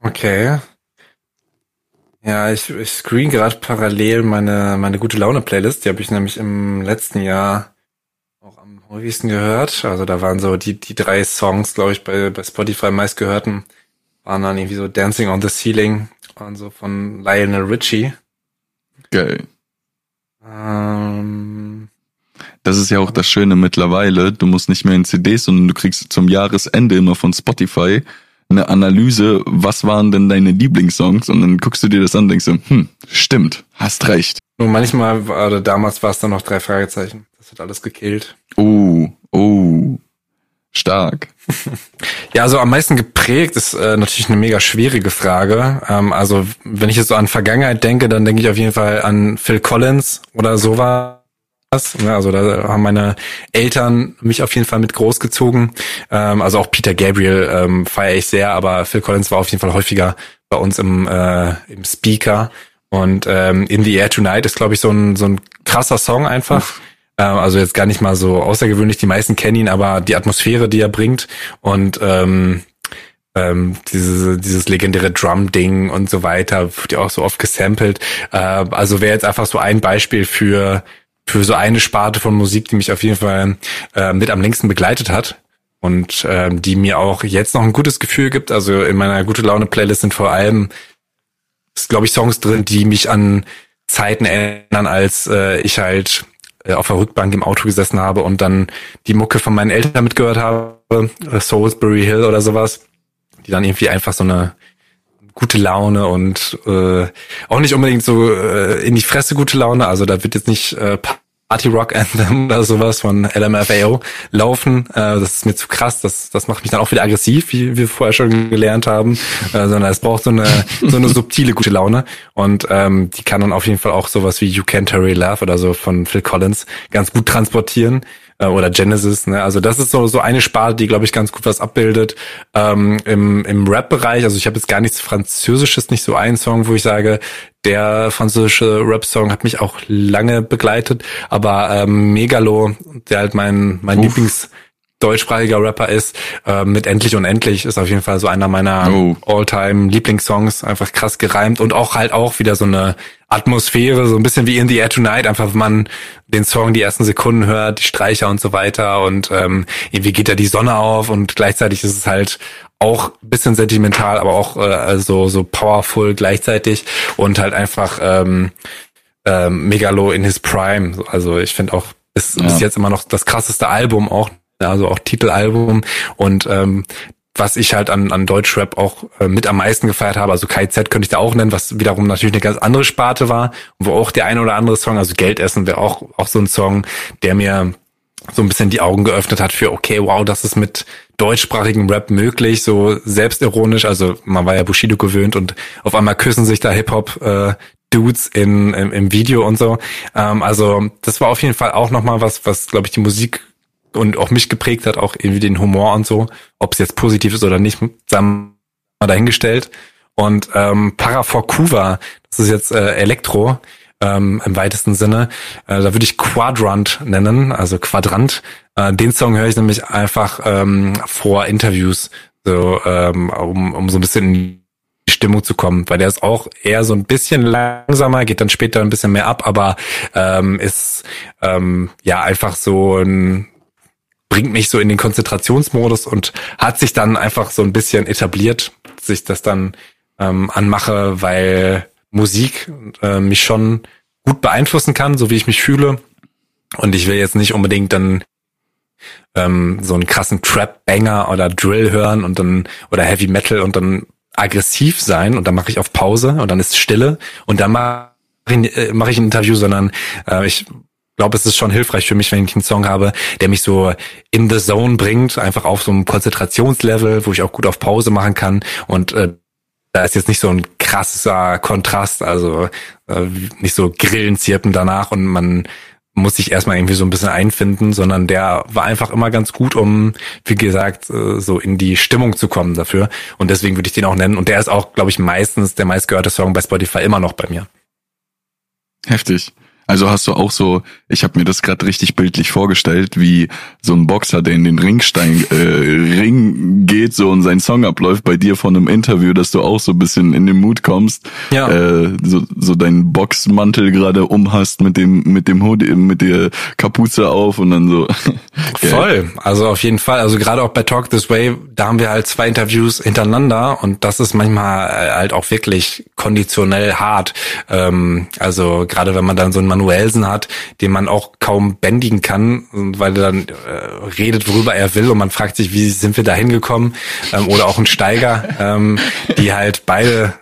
Okay. Ja, ich, ich screen gerade parallel meine, meine gute Laune Playlist. Die habe ich nämlich im letzten Jahr auch am häufigsten gehört. Also da waren so die, die drei Songs, glaube ich, bei, bei Spotify meistgehörten, waren dann irgendwie so Dancing on the Ceiling und so von Lionel Richie. Geil. Ähm, Das ist ja auch das Schöne mittlerweile. Du musst nicht mehr in CDs, sondern du kriegst zum Jahresende immer von Spotify eine Analyse, was waren denn deine Lieblingssongs? Und dann guckst du dir das an und denkst du, hm, stimmt, hast recht. nur manchmal, war- oder damals war es dann noch drei Fragezeichen. Das hat alles gekillt. Oh, oh, stark. *laughs* Ja, also am meisten geprägt ist äh, natürlich eine mega schwierige Frage. Ähm, also wenn ich jetzt so an Vergangenheit denke, dann denke ich auf jeden Fall an Phil Collins oder sowas. Ja, also da haben meine Eltern mich auf jeden Fall mit großgezogen. Ähm, also auch Peter Gabriel ähm, feiere ich sehr, aber Phil Collins war auf jeden Fall häufiger bei uns im, äh, im Speaker. Und ähm, In the Air Tonight ist, glaube ich, so ein, so ein krasser Song einfach. Ähm, also jetzt gar nicht mal so außergewöhnlich, die meisten kennen ihn, aber die Atmosphäre, die er bringt und ähm, ähm, diese, dieses legendäre Drum-Ding und so weiter, wird ja auch so oft gesampelt. Äh, also wäre jetzt einfach so ein Beispiel für, für so eine Sparte von Musik, die mich auf jeden Fall äh, mit am längsten begleitet hat und ähm, die mir auch jetzt noch ein gutes Gefühl gibt. Also in meiner gute Laune Playlist sind vor allem, glaube ich, Songs drin, die mich an Zeiten erinnern, als äh, ich halt äh, auf der Rückbank im Auto gesessen habe und dann die Mucke von meinen Eltern mitgehört habe, äh, Salisbury Hill oder sowas, die dann irgendwie einfach so eine gute Laune und äh, auch nicht unbedingt so äh, in die Fresse gute Laune. Also da wird jetzt nicht äh, Party Rock Anthem *laughs* oder sowas von LMFAO laufen. Äh, das ist mir zu krass. Das, das macht mich dann auch wieder aggressiv, wie wir vorher schon gelernt haben. Äh, sondern es braucht so eine so eine subtile gute Laune und ähm, die kann dann auf jeden Fall auch sowas wie You Can't Hurry Love oder so von Phil Collins ganz gut transportieren äh, oder Genesis. Ne? Also das ist so so eine Sparte, die glaube ich ganz gut was abbildet ähm, im im Rap-Bereich. Also ich habe jetzt gar nichts Französisches, nicht so einen Song, wo ich sage, der französische Rap-Song hat mich auch lange begleitet, aber ähm, Megalo, der halt mein mein Uff. Lieblings deutschsprachiger Rapper ist, äh, mit Endlich und Endlich ist auf jeden Fall so einer meiner Oh. All-Time Lieblingssongs, einfach krass gereimt und auch halt auch wieder so eine Atmosphäre, so ein bisschen wie In the Air Tonight, einfach wenn man den Song die ersten Sekunden hört, die Streicher und so weiter und ähm, irgendwie geht da die Sonne auf und gleichzeitig ist es halt auch ein bisschen sentimental, aber auch äh, also so powerful gleichzeitig und halt einfach ähm, ähm, Megalo in his Prime. Also ich finde auch ist Ja. bis jetzt immer noch das krasseste Album auch, also auch Titelalbum und ähm, was ich halt an, an Deutschrap auch äh, mit am meisten gefeiert habe, also KZ könnte ich da auch nennen, was wiederum natürlich eine ganz andere Sparte war, wo auch der eine oder andere Song, also Geldessen wäre auch, auch so ein Song, der mir so ein bisschen die Augen geöffnet hat für, okay, wow, das ist mit deutschsprachigem Rap möglich, so selbstironisch, also man war ja Bushido gewöhnt und auf einmal küssen sich da Hip-Hop äh, Dudes in, im, im Video und so. Ähm, also das war auf jeden Fall auch nochmal was, was, glaube ich, die Musik und auch mich geprägt hat, auch irgendwie den Humor und so, ob es jetzt positiv ist oder nicht, sagen wir dahingestellt. Und ähm, Paraforcuva, das ist jetzt äh, Elektro ähm, im weitesten Sinne, äh, da würde ich Quadrant nennen, also Quadrant. Äh, den Song höre ich nämlich einfach ähm, vor Interviews, so ähm, um, um so ein bisschen in die Stimmung zu kommen, weil der ist auch eher so ein bisschen langsamer, geht dann später ein bisschen mehr ab, aber ähm, ist ähm, ja einfach so ein bringt mich so in den Konzentrationsmodus und hat sich dann einfach so ein bisschen etabliert, dass ich das dann ähm, anmache, weil Musik äh, mich schon gut beeinflussen kann, so wie ich mich fühle. Und ich will jetzt nicht unbedingt dann ähm, so einen krassen Trap-Banger oder Drill hören und dann oder Heavy Metal und dann aggressiv sein und dann mache ich auf Pause und dann ist Stille und dann mache ich, äh, mach ich ein Interview, sondern äh, ich glaube, es ist schon hilfreich für mich, wenn ich einen Song habe, der mich so in the zone bringt, einfach auf so einem Konzentrationslevel, wo ich auch gut auf Pause machen kann und äh, da ist jetzt nicht so ein krasser Kontrast, also äh, nicht so Grillen zirpen danach und man muss sich erstmal irgendwie so ein bisschen einfinden, sondern der war einfach immer ganz gut, um, wie gesagt, äh, so in die Stimmung zu kommen dafür. Und deswegen würde ich den auch nennen. Und der ist auch, glaube ich, meistens der meistgehörte Song bei Spotify immer noch bei mir. Heftig. Also hast du auch so, ich habe mir das gerade richtig bildlich vorgestellt, wie so ein Boxer, der in den Ringstein äh, Ring geht so und sein Song abläuft bei dir von einem Interview, dass du auch so ein bisschen in den Mut kommst, ja. äh, so, so deinen Boxmantel gerade umhast mit dem mit dem Hoodie, mit der Kapuze auf und dann so. *laughs* Voll, also auf jeden Fall. Also gerade auch bei Talk This Way, da haben wir halt zwei Interviews hintereinander und das ist manchmal äh, halt auch wirklich konditionell hart. Ähm, also gerade wenn man dann so einen Manuelsen hat, den man auch kaum bändigen kann, weil er dann äh, redet, worüber er will und man fragt sich, wie sind wir da hingekommen? Ähm, oder auch ein Steiger, ähm, die halt beide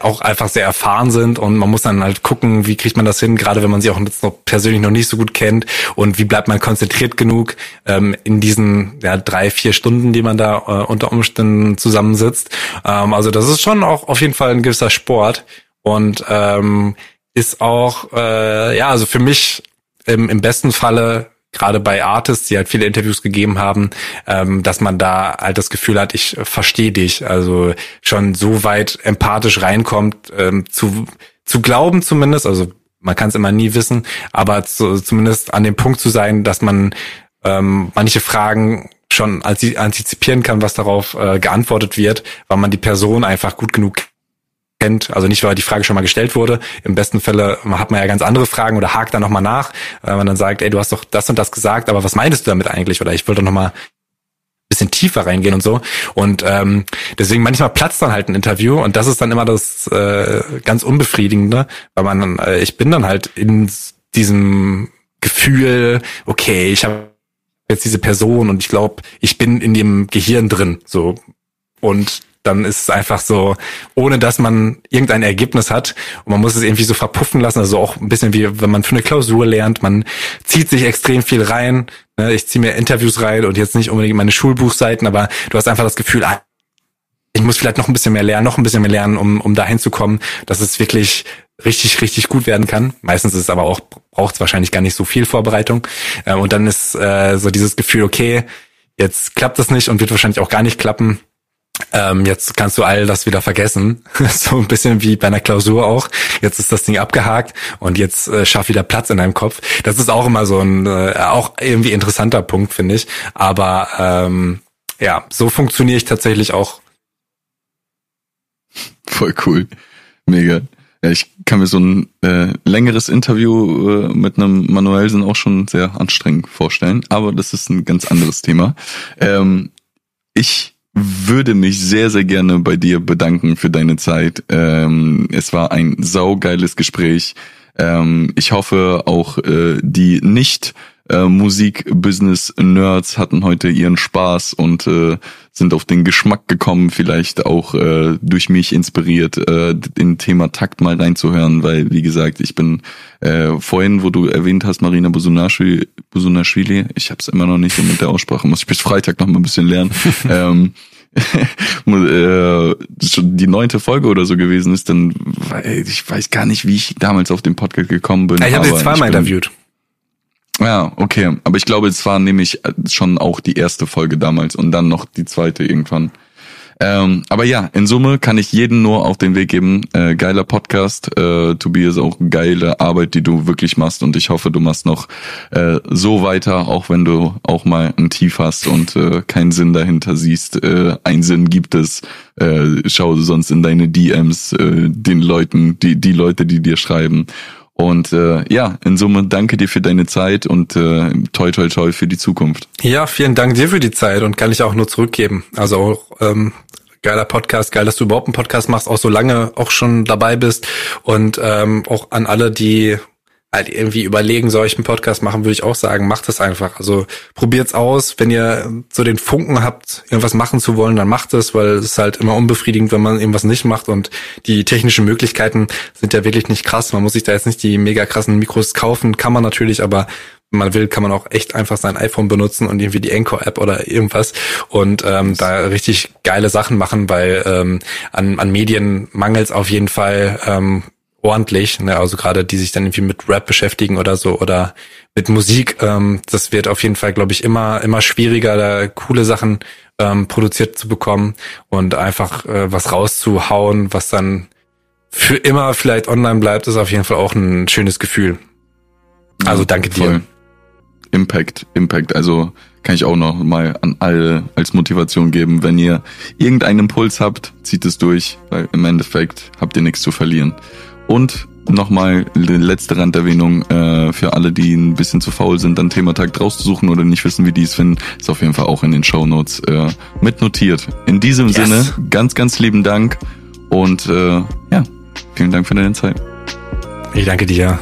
auch einfach sehr erfahren sind und man muss dann halt gucken, wie kriegt man das hin, gerade wenn man sie auch jetzt noch persönlich noch nicht so gut kennt und wie bleibt man konzentriert genug ähm, in diesen ja, drei, vier Stunden, die man da äh, unter Umständen zusammensitzt. Ähm, also das ist schon auch auf jeden Fall ein gewisser Sport und ähm, ist auch, äh, ja, also für mich im, im besten Falle gerade bei Artists, die halt viele Interviews gegeben haben, ähm, dass man da halt das Gefühl hat, ich verstehe dich. Also schon so weit empathisch reinkommt, ähm, zu, zu glauben zumindest, also man kann es immer nie wissen, aber zu, zumindest an dem Punkt zu sein, dass man ähm, manche Fragen schon antizipieren kann, was darauf äh, geantwortet wird, weil man die Person einfach gut genug kennt, also nicht, weil die Frage schon mal gestellt wurde. Im besten Falle hat man ja ganz andere Fragen oder hakt da nochmal nach, weil man dann sagt, ey, du hast doch das und das gesagt, aber was meintest du damit eigentlich? Oder ich wollte doch nochmal bisschen tiefer reingehen und so. Und ähm, deswegen manchmal platzt dann halt ein Interview und das ist dann immer das äh, ganz Unbefriedigende, weil man, äh, ich bin dann halt in diesem Gefühl, okay, ich habe jetzt diese Person und ich glaube, ich bin in dem Gehirn drin. So. Und dann ist es einfach so, ohne dass man irgendein Ergebnis hat und man muss es irgendwie so verpuffen lassen, also auch ein bisschen wie wenn man für eine Klausur lernt, man zieht sich extrem viel rein. Ne? Ich ziehe mir Interviews rein und jetzt nicht unbedingt meine Schulbuchseiten, aber du hast einfach das Gefühl, ah, ich muss vielleicht noch ein bisschen mehr lernen, noch ein bisschen mehr lernen, um, um dahin zu kommen, dass es wirklich richtig, richtig gut werden kann. Meistens ist es aber auch, braucht es wahrscheinlich gar nicht so viel Vorbereitung. Äh, und dann ist äh, so dieses Gefühl, okay, jetzt klappt das nicht und wird wahrscheinlich auch gar nicht klappen ähm, jetzt kannst du all das wieder vergessen. *laughs* so ein bisschen wie bei einer Klausur auch. Jetzt ist das Ding abgehakt und jetzt äh, schaff wieder Platz in deinem Kopf. Das ist auch immer so ein, äh, auch irgendwie interessanter Punkt, finde ich. Aber ähm, ja, so funktioniere ich tatsächlich auch. *laughs* Voll cool. Mega. Ja, ich kann mir so ein äh, längeres Interview äh, mit einem Manuelsen auch schon sehr anstrengend vorstellen, aber das ist ein ganz anderes Thema. Ähm, ich würde mich sehr, sehr gerne bei dir bedanken für deine Zeit. Ähm, es war ein saugeiles Gespräch. Ähm, ich hoffe auch äh, die nicht äh, Musik-Business-Nerds hatten heute ihren Spaß und äh, sind auf den Geschmack gekommen, vielleicht auch äh, durch mich inspiriert, äh, in Thema Takt mal reinzuhören, weil, wie gesagt, ich bin äh, vorhin, wo du erwähnt hast, Marina Busunashvili, Busunashvili ich habe es immer noch nicht mit der Aussprache, muss ich bis Freitag noch mal ein bisschen lernen. *laughs* ähm, *laughs* äh, die neunte Folge oder so gewesen ist, dann ich weiß gar nicht, wie ich damals auf den Podcast gekommen bin. ich habe sie zweimal interviewt. Ja, okay. Aber ich glaube, es war nämlich schon auch die erste Folge damals und dann noch die zweite irgendwann. Ähm, aber ja, in Summe kann ich jeden nur auf den Weg geben. Äh, geiler Podcast. Äh, Tobias, auch geile Arbeit, die du wirklich machst. Und ich hoffe, du machst noch äh, so weiter, auch wenn du auch mal ein Tief hast und äh, keinen Sinn dahinter siehst. Äh, ein Sinn gibt es. Äh, schau sonst in deine DMs äh, den Leuten, die, die Leute, die dir schreiben. Und äh, ja, in Summe danke dir für deine Zeit und äh, toi toi toi für die Zukunft. Ja, vielen Dank dir für die Zeit und kann ich auch nur zurückgeben. Also auch ähm, geiler Podcast, geil, dass du überhaupt einen Podcast machst, auch so lange auch schon dabei bist und ähm, auch an alle, die halt irgendwie überlegen, soll ich einen Podcast machen, würde ich auch sagen, macht es einfach. Also probiert's aus. Wenn ihr so den Funken habt, irgendwas machen zu wollen, dann macht es, weil es ist halt immer unbefriedigend, wenn man irgendwas nicht macht und die technischen Möglichkeiten sind ja wirklich nicht krass. Man muss sich da jetzt nicht die mega krassen Mikros kaufen, kann man natürlich, aber wenn man will, kann man auch echt einfach sein iPhone benutzen und irgendwie die Anchor-App oder irgendwas und ähm, da richtig geile Sachen machen, weil ähm, an, an Medien mangels auf jeden Fall ähm, ordentlich, ne? also gerade die sich dann irgendwie mit Rap beschäftigen oder so oder mit Musik, ähm, das wird auf jeden Fall, glaube ich, immer immer schwieriger, da coole Sachen ähm, produziert zu bekommen und einfach äh, was rauszuhauen, was dann für immer vielleicht online bleibt, ist auf jeden Fall auch ein schönes Gefühl. Also danke dir. Voll. Impact, Impact. Also kann ich auch noch mal an alle als Motivation geben. Wenn ihr irgendeinen Impuls habt, zieht es durch, weil im Endeffekt habt ihr nichts zu verlieren. Und nochmal letzte Randerwähnung äh, für alle, die ein bisschen zu faul sind, dann Thematag rauszusuchen oder nicht wissen, wie die es finden, ist auf jeden Fall auch in den Show Notes äh, mitnotiert. In diesem yes. Sinne, ganz, ganz lieben Dank und äh, ja, vielen Dank für deine Zeit. Ich danke dir.